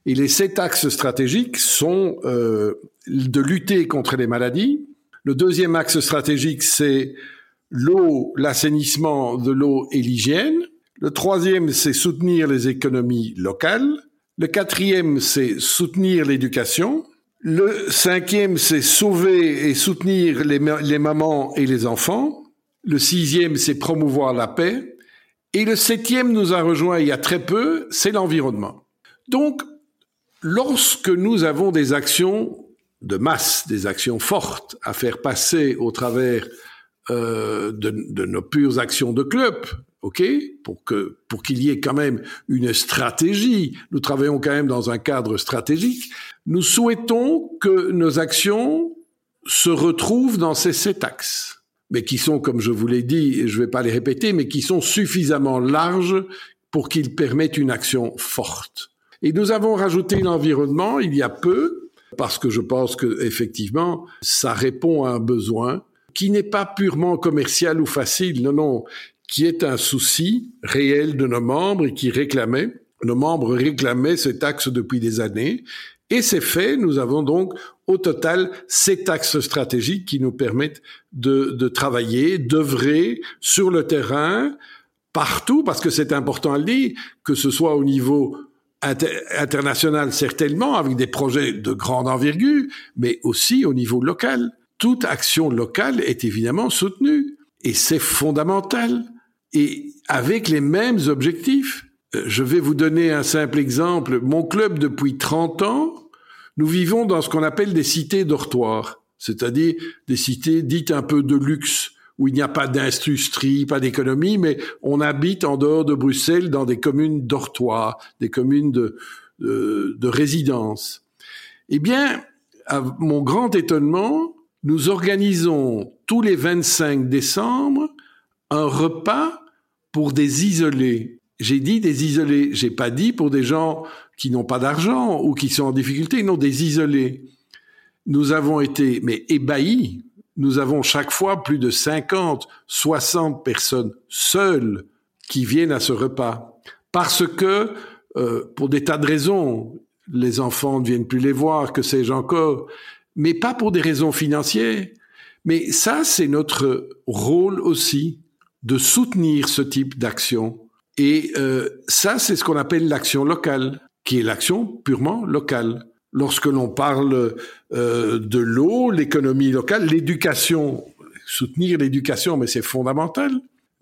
Et les sept axes stratégiques sont de lutter contre les maladies. Le deuxième axe stratégique, c'est l'eau, l'assainissement de l'eau et l'hygiène. Le troisième, c'est soutenir les économies locales. Le quatrième, c'est soutenir l'éducation. Le cinquième, c'est sauver et soutenir les, les, mamans et les enfants. Le sixième, c'est promouvoir la paix. Et le septième nous a rejoint il y a très peu, c'est l'environnement. Donc, lorsque nous avons des actions de masse, des actions fortes à faire passer au travers euh, de, de, nos pures actions de club, ok, pour que pour qu'il y ait quand même une stratégie. Nous travaillons quand même dans un cadre stratégique. Nous souhaitons que nos actions se retrouvent dans ces sept axes, mais qui sont, comme je vous l'ai dit, et je ne vais pas les répéter, mais qui sont suffisamment larges pour qu'ils permettent une action forte. Et nous avons rajouté l'environnement il y a peu, parce que je pense que effectivement, ça répond à un besoin qui n'est pas purement commercial ou facile, non, non, qui est un souci réel de nos membres et qui réclamait, nos membres réclamaient cet axe depuis des années, et c'est fait, nous avons donc au total sept axes stratégiques qui nous permettent de, de travailler, d'œuvrer sur le terrain, partout, parce que c'est important à le dire, que ce soit au niveau international certainement, avec des projets de grande envergure, mais aussi au niveau local. Toute action locale est évidemment soutenue, et c'est fondamental, et avec les mêmes objectifs. Euh, je vais vous donner un simple exemple. Mon club, depuis 30 ans, nous vivons dans ce qu'on appelle des cités dortoirs, c'est-à-dire des cités dites un peu de luxe, où il n'y a pas d'industrie, pas d'économie, mais on habite en dehors de Bruxelles dans des communes dortoirs, des communes de, de, de résidence. Eh bien, à mon grand étonnement, nous organisons tous les 25 décembre un repas pour des isolés. J'ai dit des isolés, j'ai pas dit pour des gens qui n'ont pas d'argent ou qui sont en difficulté, non, des isolés. Nous avons été, mais ébahis, nous avons chaque fois plus de 50, 60 personnes seules qui viennent à ce repas. Parce que, euh, pour des tas de raisons, les enfants ne viennent plus les voir, que sais-je encore, mais pas pour des raisons financières. Mais ça, c'est notre rôle aussi, de soutenir ce type d'action. Et euh, ça, c'est ce qu'on appelle l'action locale qui est l'action purement locale. Lorsque l'on parle euh, de l'eau, l'économie locale, l'éducation, soutenir l'éducation, mais c'est fondamental.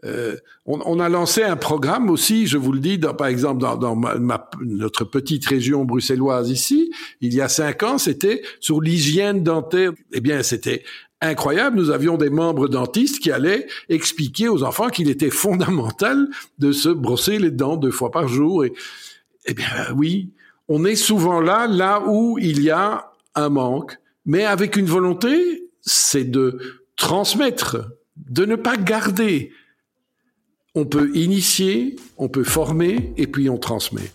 Euh, on, on, a lancé un programme aussi, je vous le dis, dans, par exemple dans, dans ma, ma, notre petite région bruxelloise ici, il y a cinq ans, c'était sur l'hygiène dentaire. Eh bien, c'était incroyable. Nous avions des membres dentistes qui allaient expliquer aux enfants qu'il était fondamental de se brosser les dents deux fois par jour. Et, eh bien oui, on est souvent là, là où il y a un manque, mais avec une volonté, c'est de transmettre, de ne pas garder. On peut initier, on peut former, et puis on transmet.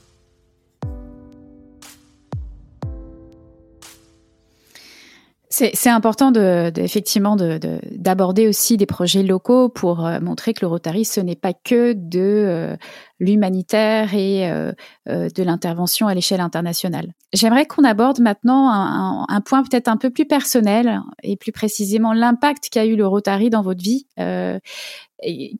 C'est important de, effectivement d'aborder de, aussi des projets locaux pour euh, montrer que le Rotary ce n'est pas que de euh, l'humanitaire et euh, de l'intervention à l'échelle internationale. J'aimerais qu'on aborde maintenant un, un point peut-être un peu plus personnel et plus précisément l'impact qu'a eu le Rotary dans votre vie.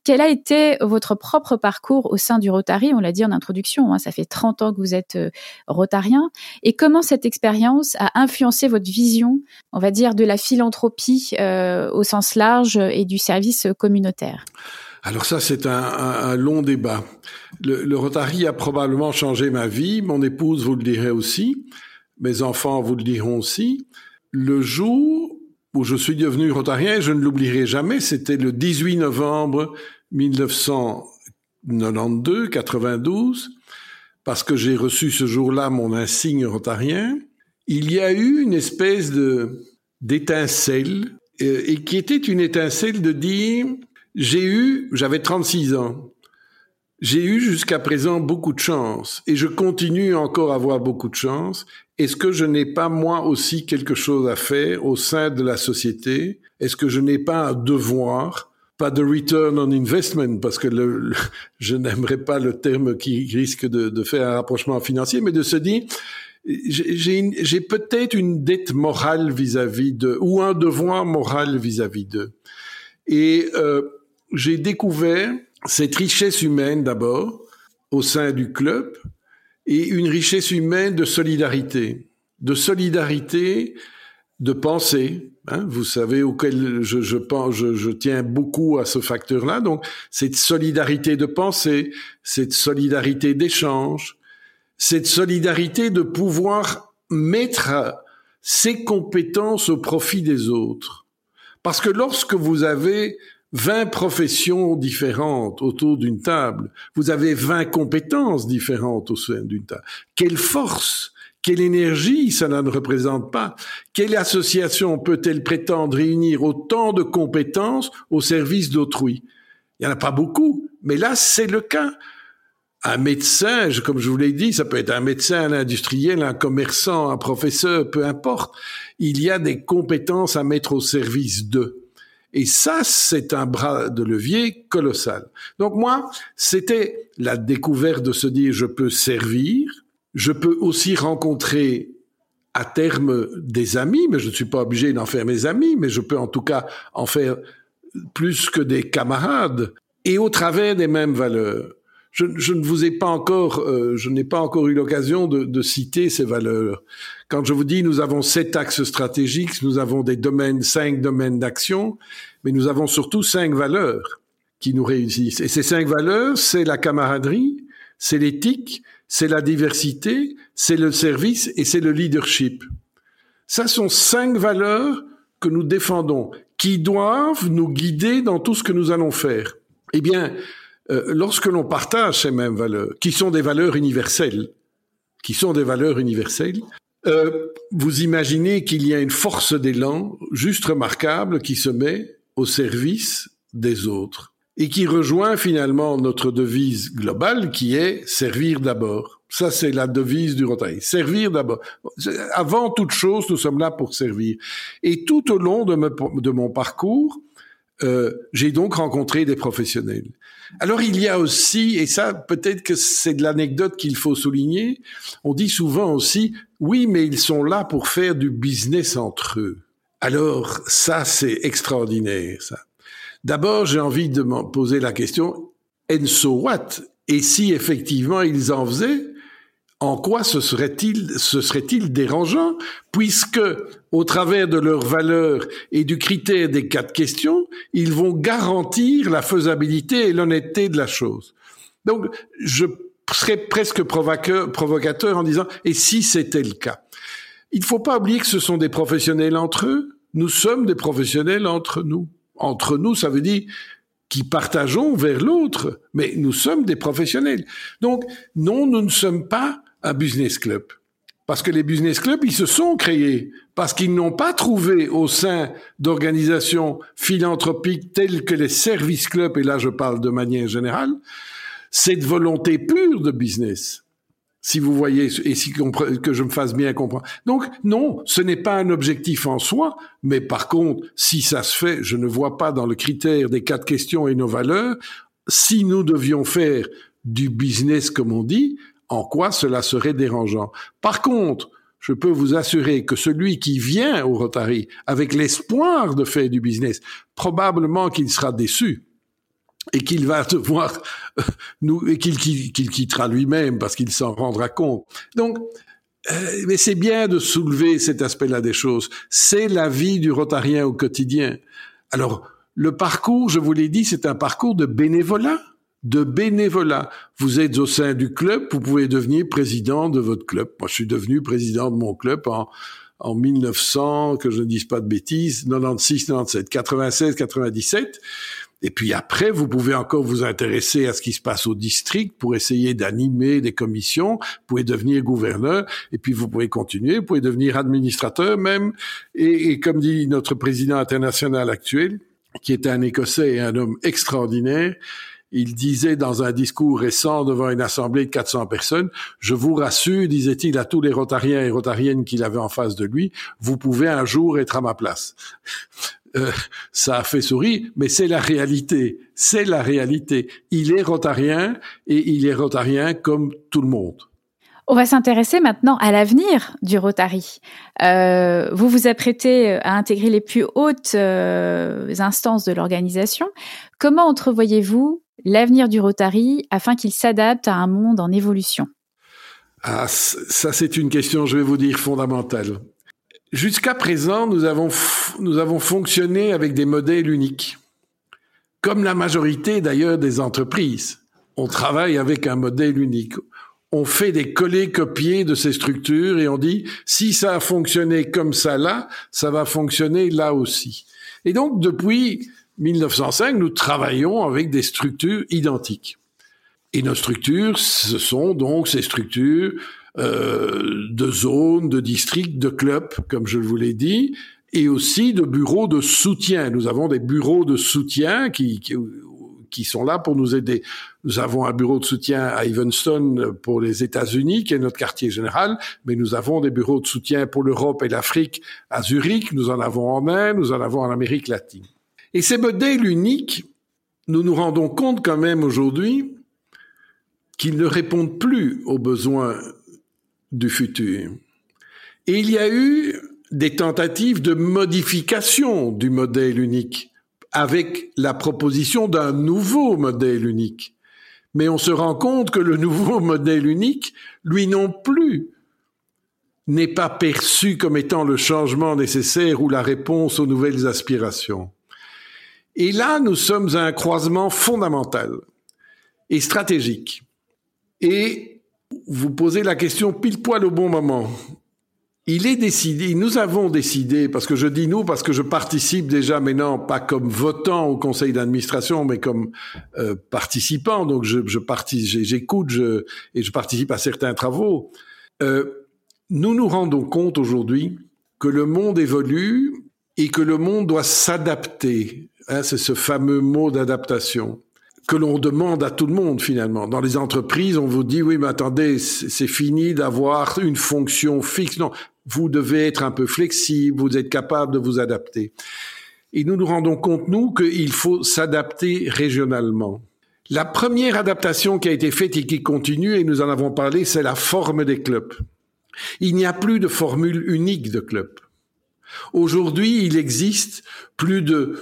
Quel a été votre propre parcours au sein du Rotary? On l'a dit en introduction, hein, ça fait 30 ans que vous êtes euh, rotarien. Et comment cette expérience a influencé votre vision, on va dire, de la philanthropie euh, au sens large et du service communautaire?
Alors ça, c'est un, un, un, long débat. Le, le, Rotary a probablement changé ma vie. Mon épouse vous le dirait aussi. Mes enfants vous le diront aussi. Le jour où je suis devenu rotarien, je ne l'oublierai jamais, c'était le 18 novembre 1992, 92, parce que j'ai reçu ce jour-là mon insigne rotarien. Il y a eu une espèce de d'étincelle, euh, et qui était une étincelle de dire j'ai eu, j'avais 36 ans, j'ai eu jusqu'à présent beaucoup de chance et je continue encore à avoir beaucoup de chance. Est-ce que je n'ai pas moi aussi quelque chose à faire au sein de la société? Est-ce que je n'ai pas un devoir? Pas de return on investment, parce que le, je n'aimerais pas le terme qui risque de, de, faire un rapprochement financier, mais de se dire, j'ai peut-être une dette morale vis-à-vis de, ou un devoir moral vis-à-vis d'eux. Et euh, j'ai découvert cette richesse humaine d'abord au sein du club et une richesse humaine de solidarité, de solidarité, de pensée. Hein, vous savez auquel je, je pense, je, je tiens beaucoup à ce facteur-là. Donc, cette solidarité de pensée, cette solidarité d'échange, cette solidarité de pouvoir mettre ses compétences au profit des autres. Parce que lorsque vous avez 20 professions différentes autour d'une table, vous avez 20 compétences différentes au sein d'une table. Quelle force, quelle énergie cela ne représente pas Quelle association peut-elle prétendre réunir autant de compétences au service d'autrui? Il n'y en a pas beaucoup, mais là c'est le cas un médecin, comme je vous l'ai dit, ça peut être un médecin, un industriel, un commerçant, un professeur, peu importe. Il y a des compétences à mettre au service d'eux. Et ça, c'est un bras de levier colossal. Donc moi, c'était la découverte de se dire, je peux servir, je peux aussi rencontrer à terme des amis, mais je ne suis pas obligé d'en faire mes amis, mais je peux en tout cas en faire plus que des camarades, et au travers des mêmes valeurs je, je, ne vous ai pas encore, euh, je n'ai pas encore eu l'occasion de, de, citer ces valeurs. Quand je vous dis, nous avons sept axes stratégiques, nous avons des domaines, cinq domaines d'action, mais nous avons surtout cinq valeurs qui nous réussissent. Et ces cinq valeurs, c'est la camaraderie, c'est l'éthique, c'est la diversité, c'est le service et c'est le leadership. Ça sont cinq valeurs que nous défendons, qui doivent nous guider dans tout ce que nous allons faire. Eh bien, lorsque l'on partage ces mêmes valeurs, qui sont des valeurs universelles, qui sont des valeurs universelles, euh, vous imaginez qu'il y a une force d'élan juste remarquable qui se met au service des autres et qui rejoint finalement notre devise globale qui est servir d'abord. Ça, c'est la devise du Rotary. Servir d'abord. Avant toute chose, nous sommes là pour servir. Et tout au long de, de mon parcours, euh, j'ai donc rencontré des professionnels. Alors il y a aussi, et ça peut-être que c'est de l'anecdote qu'il faut souligner, on dit souvent aussi, oui, mais ils sont là pour faire du business entre eux. Alors ça, c'est extraordinaire, ça. D'abord, j'ai envie de me poser la question, and so what? Et si effectivement ils en faisaient, en quoi ce serait-il ce serait-il dérangeant puisque au travers de leurs valeurs et du critère des quatre questions, ils vont garantir la faisabilité et l'honnêteté de la chose. Donc je serais presque provocateur en disant et si c'était le cas? Il ne faut pas oublier que ce sont des professionnels entre eux, nous sommes des professionnels entre nous. Entre nous, ça veut dire qui partageons vers l'autre, mais nous sommes des professionnels. Donc, non, nous ne sommes pas un business club. Parce que les business clubs, ils se sont créés parce qu'ils n'ont pas trouvé au sein d'organisations philanthropiques telles que les services clubs, et là je parle de manière générale, cette volonté pure de business. Si vous voyez, et si que je me fasse bien comprendre. Donc, non, ce n'est pas un objectif en soi, mais par contre, si ça se fait, je ne vois pas dans le critère des quatre questions et nos valeurs, si nous devions faire du business, comme on dit, en quoi cela serait dérangeant. Par contre, je peux vous assurer que celui qui vient au Rotary avec l'espoir de faire du business, probablement qu'il sera déçu et qu'il va devoir euh, nous et qu'il quittera lui-même parce qu'il s'en rendra compte. Donc, euh, mais c'est bien de soulever cet aspect-là des choses. C'est la vie du Rotarien au quotidien. Alors, le parcours, je vous l'ai dit, c'est un parcours de bénévolat de bénévolat. Vous êtes au sein du club, vous pouvez devenir président de votre club. Moi, je suis devenu président de mon club en, en 1900, que je ne dise pas de bêtises, 96, 97, 96, 97. Et puis après, vous pouvez encore vous intéresser à ce qui se passe au district pour essayer d'animer des commissions. Vous pouvez devenir gouverneur et puis vous pouvez continuer. Vous pouvez devenir administrateur même. Et, et comme dit notre président international actuel, qui est un Écossais et un homme extraordinaire, il disait dans un discours récent devant une assemblée de 400 personnes, je vous rassure, disait-il à tous les rotariens et rotariennes qu'il avait en face de lui, vous pouvez un jour être à ma place. Euh, ça a fait sourire, mais c'est la réalité. C'est la réalité. Il est rotarien et il est rotarien comme tout le monde.
On va s'intéresser maintenant à l'avenir du Rotary. Euh, vous vous apprêtez à intégrer les plus hautes euh, instances de l'organisation. Comment entrevoyez-vous l'avenir du Rotary afin qu'il s'adapte à un monde en évolution
Ah, ça c'est une question, je vais vous dire, fondamentale. Jusqu'à présent, nous avons, nous avons fonctionné avec des modèles uniques. Comme la majorité d'ailleurs des entreprises, on travaille avec un modèle unique. On fait des collés-copiés de ces structures et on dit, si ça a fonctionné comme ça là, ça va fonctionner là aussi. Et donc, depuis 1905, nous travaillons avec des structures identiques. Et nos structures, ce sont donc ces structures euh, de zones, de districts, de clubs, comme je vous l'ai dit, et aussi de bureaux de soutien. Nous avons des bureaux de soutien qui, qui, qui sont là pour nous aider. Nous avons un bureau de soutien à Evanston pour les États-Unis, qui est notre quartier général, mais nous avons des bureaux de soutien pour l'Europe et l'Afrique à Zurich, nous en avons en Inde, nous en avons en Amérique latine. Et ces modèles uniques, nous nous rendons compte quand même aujourd'hui qu'ils ne répondent plus aux besoins du futur. Et il y a eu des tentatives de modification du modèle unique avec la proposition d'un nouveau modèle unique. Mais on se rend compte que le nouveau modèle unique, lui non plus, n'est pas perçu comme étant le changement nécessaire ou la réponse aux nouvelles aspirations. Et là, nous sommes à un croisement fondamental et stratégique. Et vous posez la question pile poil au bon moment. Il est décidé, nous avons décidé, parce que je dis nous, parce que je participe déjà maintenant, pas comme votant au conseil d'administration, mais comme euh, participant, donc je, je j'écoute je, et je participe à certains travaux. Euh, nous nous rendons compte aujourd'hui que le monde évolue et que le monde doit s'adapter. Hein, c'est ce fameux mot d'adaptation que l'on demande à tout le monde finalement. Dans les entreprises, on vous dit oui, mais attendez, c'est fini d'avoir une fonction fixe. Non, vous devez être un peu flexible, vous êtes capable de vous adapter. Et nous nous rendons compte, nous, qu'il faut s'adapter régionalement. La première adaptation qui a été faite et qui continue, et nous en avons parlé, c'est la forme des clubs. Il n'y a plus de formule unique de club. Aujourd'hui, il existe plus de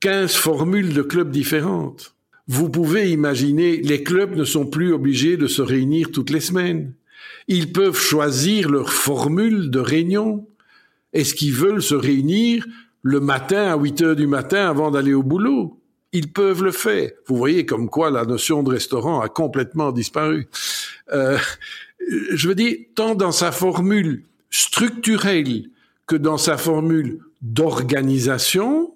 15 formules de clubs différentes. Vous pouvez imaginer, les clubs ne sont plus obligés de se réunir toutes les semaines. Ils peuvent choisir leur formule de réunion. Est-ce qu'ils veulent se réunir le matin à 8 heures du matin avant d'aller au boulot? Ils peuvent le faire. Vous voyez comme quoi la notion de restaurant a complètement disparu. Euh, je veux dire, tant dans sa formule structurelle que dans sa formule d'organisation,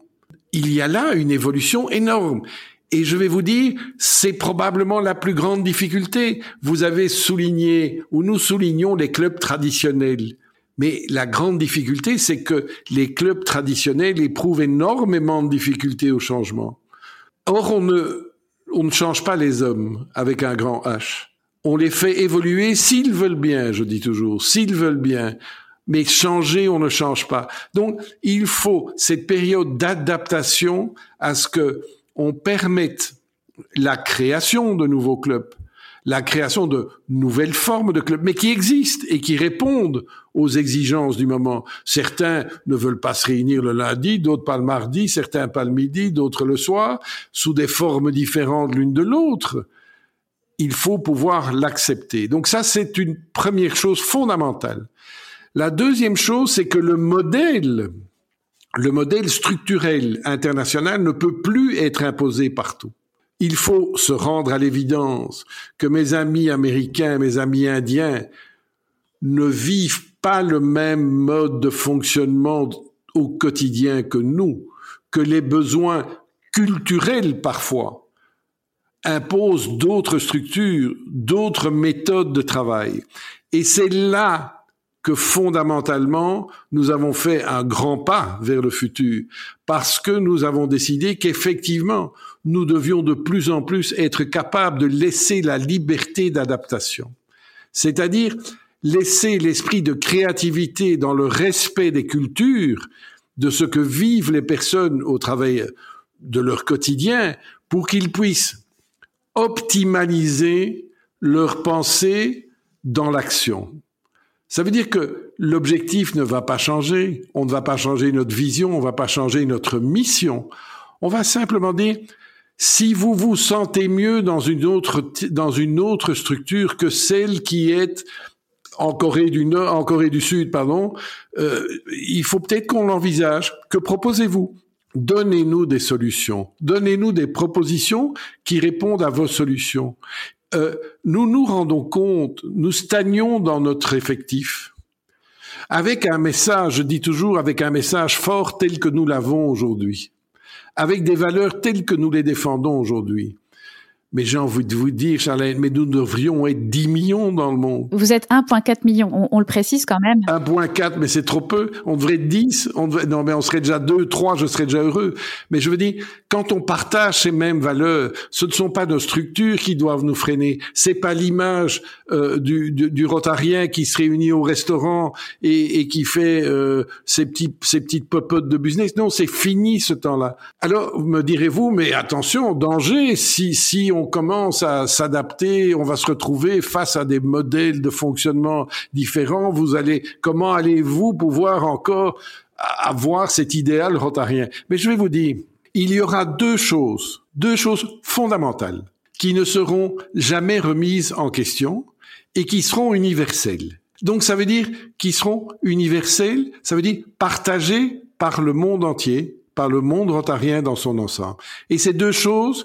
il y a là une évolution énorme. Et je vais vous dire, c'est probablement la plus grande difficulté. Vous avez souligné, ou nous soulignons les clubs traditionnels. Mais la grande difficulté, c'est que les clubs traditionnels éprouvent énormément de difficultés au changement. Or, on ne, on ne change pas les hommes avec un grand H. On les fait évoluer s'ils veulent bien, je dis toujours, s'ils veulent bien. Mais changer, on ne change pas. Donc, il faut cette période d'adaptation à ce que on permette la création de nouveaux clubs, la création de nouvelles formes de clubs, mais qui existent et qui répondent aux exigences du moment. Certains ne veulent pas se réunir le lundi, d'autres pas le mardi, certains pas le midi, d'autres le soir, sous des formes différentes l'une de l'autre. Il faut pouvoir l'accepter. Donc ça, c'est une première chose fondamentale. La deuxième chose, c'est que le modèle le modèle structurel international ne peut plus être imposé partout. Il faut se rendre à l'évidence que mes amis américains, mes amis indiens ne vivent pas le même mode de fonctionnement au quotidien que nous, que les besoins culturels parfois imposent d'autres structures, d'autres méthodes de travail. Et c'est là que fondamentalement, nous avons fait un grand pas vers le futur, parce que nous avons décidé qu'effectivement, nous devions de plus en plus être capables de laisser la liberté d'adaptation. C'est-à-dire laisser l'esprit de créativité dans le respect des cultures, de ce que vivent les personnes au travail de leur quotidien, pour qu'ils puissent optimaliser leur pensée dans l'action. Ça veut dire que l'objectif ne va pas changer, on ne va pas changer notre vision, on ne va pas changer notre mission. On va simplement dire, si vous vous sentez mieux dans une autre dans une autre structure que celle qui est en Corée du Nord, en Corée du Sud, pardon, euh, il faut peut-être qu'on l'envisage. Que proposez-vous? Donnez-nous des solutions, donnez-nous des propositions qui répondent à vos solutions. Euh, nous nous rendons compte, nous stagnons dans notre effectif. Avec un message, je dis toujours, avec un message fort tel que nous l'avons aujourd'hui, avec des valeurs telles que nous les défendons aujourd'hui. Mais j'ai envie de vous dire, Charlène, mais nous devrions être 10 millions dans le monde.
Vous êtes 1,4 million, on, on, le précise quand même.
1,4, mais c'est trop peu. On devrait être 10. On devrait, non, mais on serait déjà 2, 3, je serais déjà heureux. Mais je veux dire, quand on partage ces mêmes valeurs, ce ne sont pas nos structures qui doivent nous freiner. C'est pas l'image euh, du, du, du, rotarien qui se réunit au restaurant et, et qui fait euh, ses, petits, ses petites popotes de business. Non, c'est fini ce temps-là. Alors, me direz-vous, mais attention, danger, si, si on on commence à s'adapter, on va se retrouver face à des modèles de fonctionnement différents. Vous allez, comment allez-vous pouvoir encore avoir cet idéal rotarien Mais je vais vous dire, il y aura deux choses, deux choses fondamentales qui ne seront jamais remises en question et qui seront universelles. Donc ça veut dire qu'ils seront universels, ça veut dire partagés par le monde entier, par le monde rotarien dans son ensemble. Et ces deux choses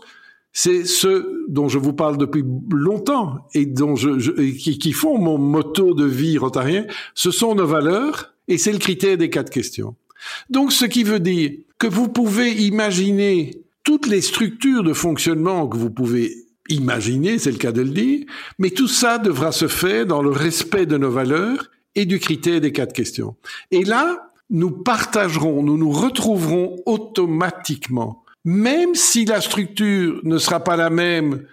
c'est ce dont je vous parle depuis longtemps et dont je, qui, qui, font mon motto de vie rotarien. Ce sont nos valeurs et c'est le critère des quatre questions. Donc, ce qui veut dire que vous pouvez imaginer toutes les structures de fonctionnement que vous pouvez imaginer, c'est le cas de le dire, mais tout ça devra se faire dans le respect de nos valeurs et du critère des quatre questions. Et là, nous partagerons, nous nous retrouverons automatiquement même si la structure ne sera pas la même,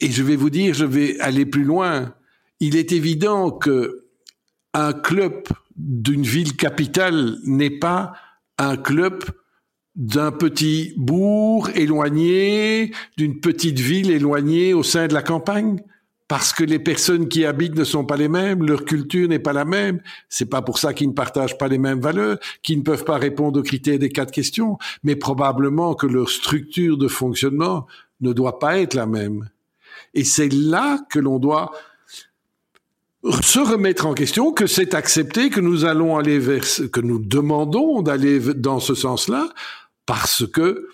et je vais vous dire, je vais aller plus loin, il est évident que un club d'une ville capitale n'est pas un club d'un petit bourg éloigné, d'une petite ville éloignée au sein de la campagne parce que les personnes qui habitent ne sont pas les mêmes, leur culture n'est pas la même. C'est pas pour ça qu'ils ne partagent pas les mêmes valeurs, qu'ils ne peuvent pas répondre aux critères des quatre questions, mais probablement que leur structure de fonctionnement ne doit pas être la même. Et c'est là que l'on doit se remettre en question, que c'est accepté, que nous allons aller que nous demandons d'aller dans ce sens-là, parce que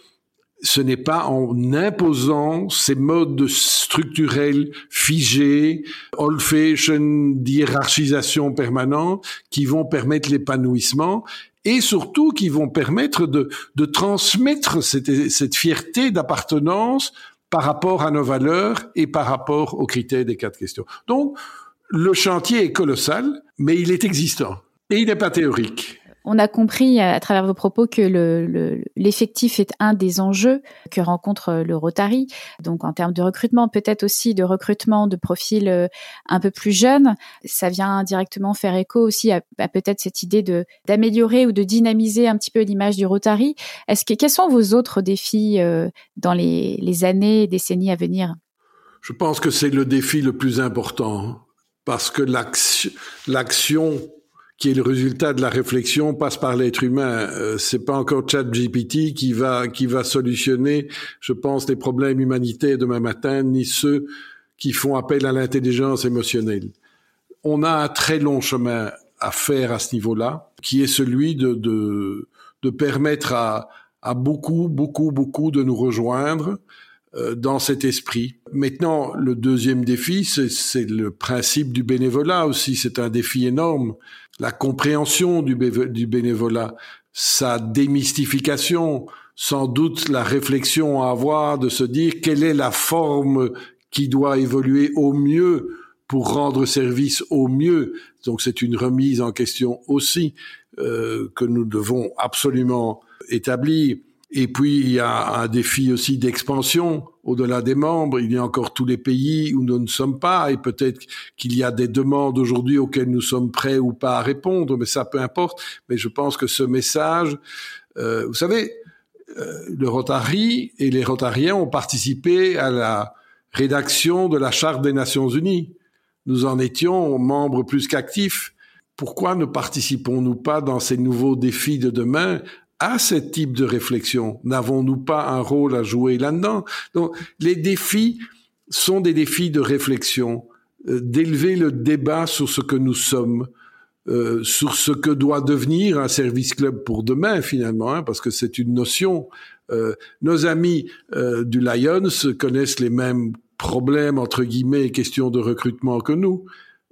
ce n'est pas en imposant ces modes structurels figés, old-fashioned d'hierarchisation permanente qui vont permettre l'épanouissement et surtout qui vont permettre de, transmettre cette fierté d'appartenance par rapport à nos valeurs et par rapport aux critères des quatre questions. Donc, le chantier est colossal, mais il est existant et il n'est pas théorique.
On a compris à travers vos propos que l'effectif le, est un des enjeux que rencontre le Rotary. Donc en termes de recrutement, peut-être aussi de recrutement de profils euh, un peu plus jeunes. Ça vient directement faire écho aussi à, peut-être cette idée d'améliorer ou de dynamiser un petit peu l'image du Rotary. Est-ce que quels sont vos autres défis euh, dans les, les années décennies à venir?
Je pense que c'est le défi le plus important parce que l'action qui est le résultat de la réflexion passe par l'être humain. Euh, c'est pas encore ChatGPT qui va qui va solutionner, je pense, les problèmes humanitaires demain matin, ni ceux qui font appel à l'intelligence émotionnelle. On a un très long chemin à faire à ce niveau-là, qui est celui de de, de permettre à, à beaucoup beaucoup beaucoup de nous rejoindre dans cet esprit. Maintenant, le deuxième défi, c'est le principe du bénévolat aussi. C'est un défi énorme. La compréhension du, du bénévolat, sa démystification, sans doute la réflexion à avoir de se dire quelle est la forme qui doit évoluer au mieux pour rendre service au mieux. Donc c'est une remise en question aussi euh, que nous devons absolument établir. Et puis, il y a un défi aussi d'expansion au-delà des membres. Il y a encore tous les pays où nous ne sommes pas et peut-être qu'il y a des demandes aujourd'hui auxquelles nous sommes prêts ou pas à répondre, mais ça peu importe. Mais je pense que ce message, euh, vous savez, euh, le Rotary et les Rotariens ont participé à la rédaction de la Charte des Nations Unies. Nous en étions membres plus qu'actifs. Pourquoi ne participons-nous pas dans ces nouveaux défis de demain a ce type de réflexion N'avons-nous pas un rôle à jouer là-dedans? Donc, les défis sont des défis de réflexion, euh, d'élever le débat sur ce que nous sommes, euh, sur ce que doit devenir un service club pour demain finalement, hein, parce que c'est une notion. Euh, nos amis euh, du Lions connaissent les mêmes problèmes entre guillemets, questions de recrutement que nous.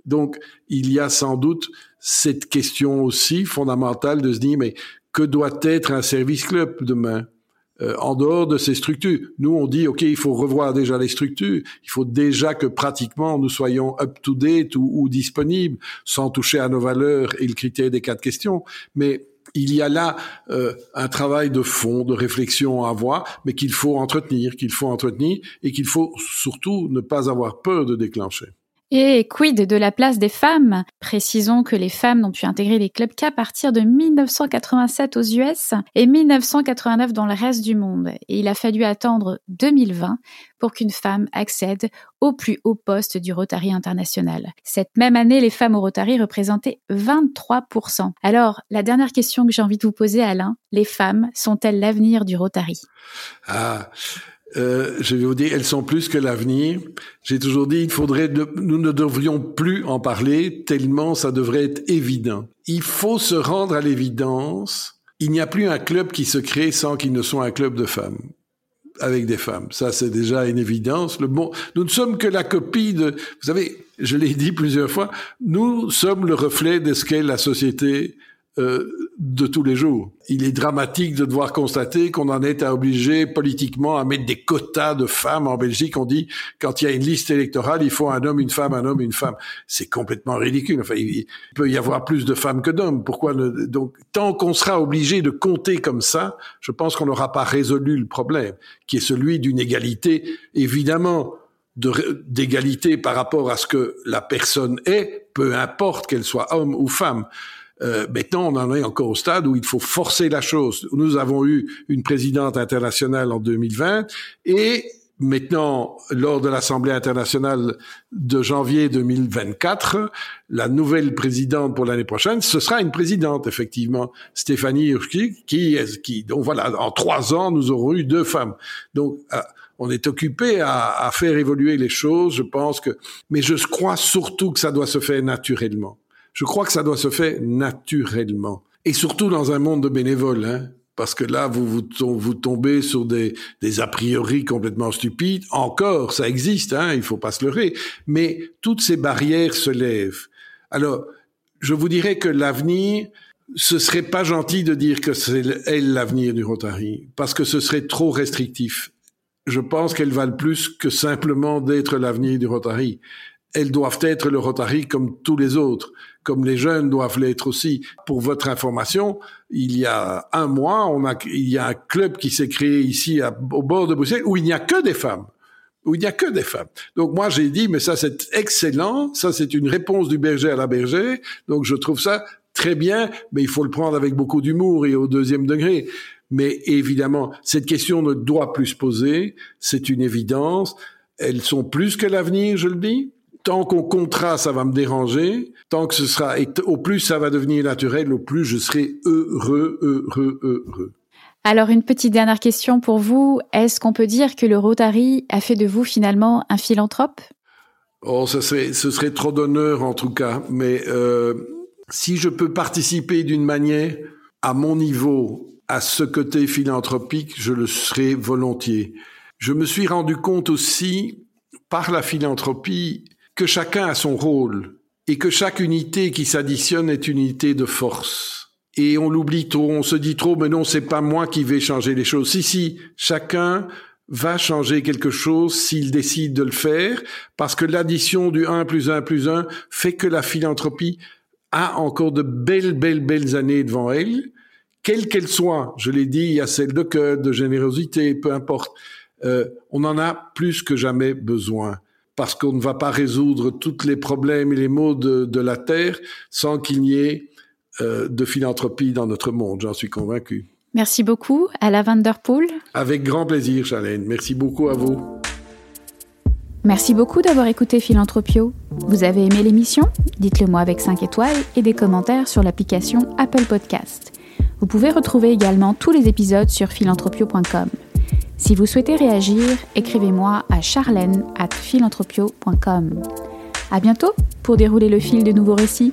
Donc il y a sans doute cette question aussi fondamentale de se dire mais que doit être un service club demain euh, en dehors de ces structures. Nous, on dit, OK, il faut revoir déjà les structures. Il faut déjà que pratiquement nous soyons up-to-date ou, ou disponibles, sans toucher à nos valeurs et le critère des quatre questions. Mais il y a là euh, un travail de fond, de réflexion à avoir, mais qu'il faut entretenir, qu'il faut entretenir et qu'il faut surtout ne pas avoir peur de déclencher.
Et quid de la place des femmes? Précisons que les femmes n'ont pu intégrer les clubs qu'à partir de 1987 aux US et 1989 dans le reste du monde. Et il a fallu attendre 2020 pour qu'une femme accède au plus haut poste du Rotary international. Cette même année, les femmes au Rotary représentaient 23%. Alors, la dernière question que j'ai envie de vous poser, Alain, les femmes sont-elles l'avenir du Rotary?
Ah euh, je vais vous dire, elles sont plus que l'avenir. J'ai toujours dit, il faudrait, nous ne devrions plus en parler tellement ça devrait être évident. Il faut se rendre à l'évidence. Il n'y a plus un club qui se crée sans qu'il ne soit un club de femmes avec des femmes. Ça, c'est déjà une évidence. Le bon, nous ne sommes que la copie de, vous savez, je l'ai dit plusieurs fois, nous sommes le reflet de ce qu'est la société euh, de tous les jours. Il est dramatique de devoir constater qu'on en est à obliger politiquement à mettre des quotas de femmes en Belgique. On dit quand il y a une liste électorale, il faut un homme, une femme, un homme, une femme. C'est complètement ridicule. Enfin, il peut y avoir plus de femmes que d'hommes. Pourquoi ne... Donc, tant qu'on sera obligé de compter comme ça, je pense qu'on n'aura pas résolu le problème, qui est celui d'une égalité, évidemment, d'égalité par rapport à ce que la personne est, peu importe qu'elle soit homme ou femme. Euh, maintenant, on en est encore au stade où il faut forcer la chose. Nous avons eu une présidente internationale en 2020 et maintenant, lors de l'Assemblée internationale de janvier 2024, la nouvelle présidente pour l'année prochaine, ce sera une présidente, effectivement, Stéphanie Urski, qui, qui, donc voilà, en trois ans, nous aurons eu deux femmes. Donc, euh, on est occupé à, à faire évoluer les choses, je pense que, mais je crois surtout que ça doit se faire naturellement. Je crois que ça doit se faire naturellement. Et surtout dans un monde de bénévoles, hein, parce que là, vous, vous, tombez sur des, des, a priori complètement stupides. Encore, ça existe, hein, il faut pas se leurrer. Mais toutes ces barrières se lèvent. Alors, je vous dirais que l'avenir, ce serait pas gentil de dire que c'est elle l'avenir du Rotary, parce que ce serait trop restrictif. Je pense qu'elles valent plus que simplement d'être l'avenir du Rotary. Elles doivent être le Rotary comme tous les autres comme les jeunes doivent l'être aussi. Pour votre information, il y a un mois, on a, il y a un club qui s'est créé ici au bord de Bruxelles où il n'y a que des femmes où il n'y a que des femmes. Donc moi j'ai dit mais ça c'est excellent, ça c'est une réponse du berger à la berger, donc je trouve ça très bien, mais il faut le prendre avec beaucoup d'humour et au deuxième degré. Mais évidemment, cette question ne doit plus se poser, c'est une évidence. Elles sont plus que l'avenir, je le dis. Tant qu'on comptera, ça va me déranger. Tant que ce sera, et au plus ça va devenir naturel, au plus je serai heureux, heureux, heureux.
Alors une petite dernière question pour vous. Est-ce qu'on peut dire que le Rotary a fait de vous finalement un philanthrope?
Oh, ce serait, ce serait trop d'honneur en tout cas. Mais euh, si je peux participer d'une manière à mon niveau à ce côté philanthropique, je le serai volontiers. Je me suis rendu compte aussi par la philanthropie que chacun a son rôle et que chaque unité qui s'additionne est une unité de force. Et on l'oublie trop, on se dit trop, mais non, c'est pas moi qui vais changer les choses. Si, si, chacun va changer quelque chose s'il décide de le faire, parce que l'addition du 1 plus 1 plus 1 fait que la philanthropie a encore de belles, belles, belles années devant elle, quelle qu'elle soit. Je l'ai dit, il y a celle de cœur, de générosité, peu importe. Euh, on en a plus que jamais besoin parce qu'on ne va pas résoudre tous les problèmes et les maux de, la Terre sans qu'il n'y ait euh, de philanthropie dans notre monde, j'en suis convaincu.
Merci beaucoup à la Vanderpool.
Avec grand plaisir, Charlène. Merci beaucoup à vous.
Merci beaucoup d'avoir écouté Philanthropio. Vous avez aimé l'émission? Dites-le moi avec 5 étoiles et des commentaires sur l'application Apple Podcast. Vous pouvez retrouver également tous les épisodes sur philanthropio.com. Si vous souhaitez réagir, écrivez-moi à charlène at philanthropio.com. À bientôt pour dérouler le fil de nouveaux récits.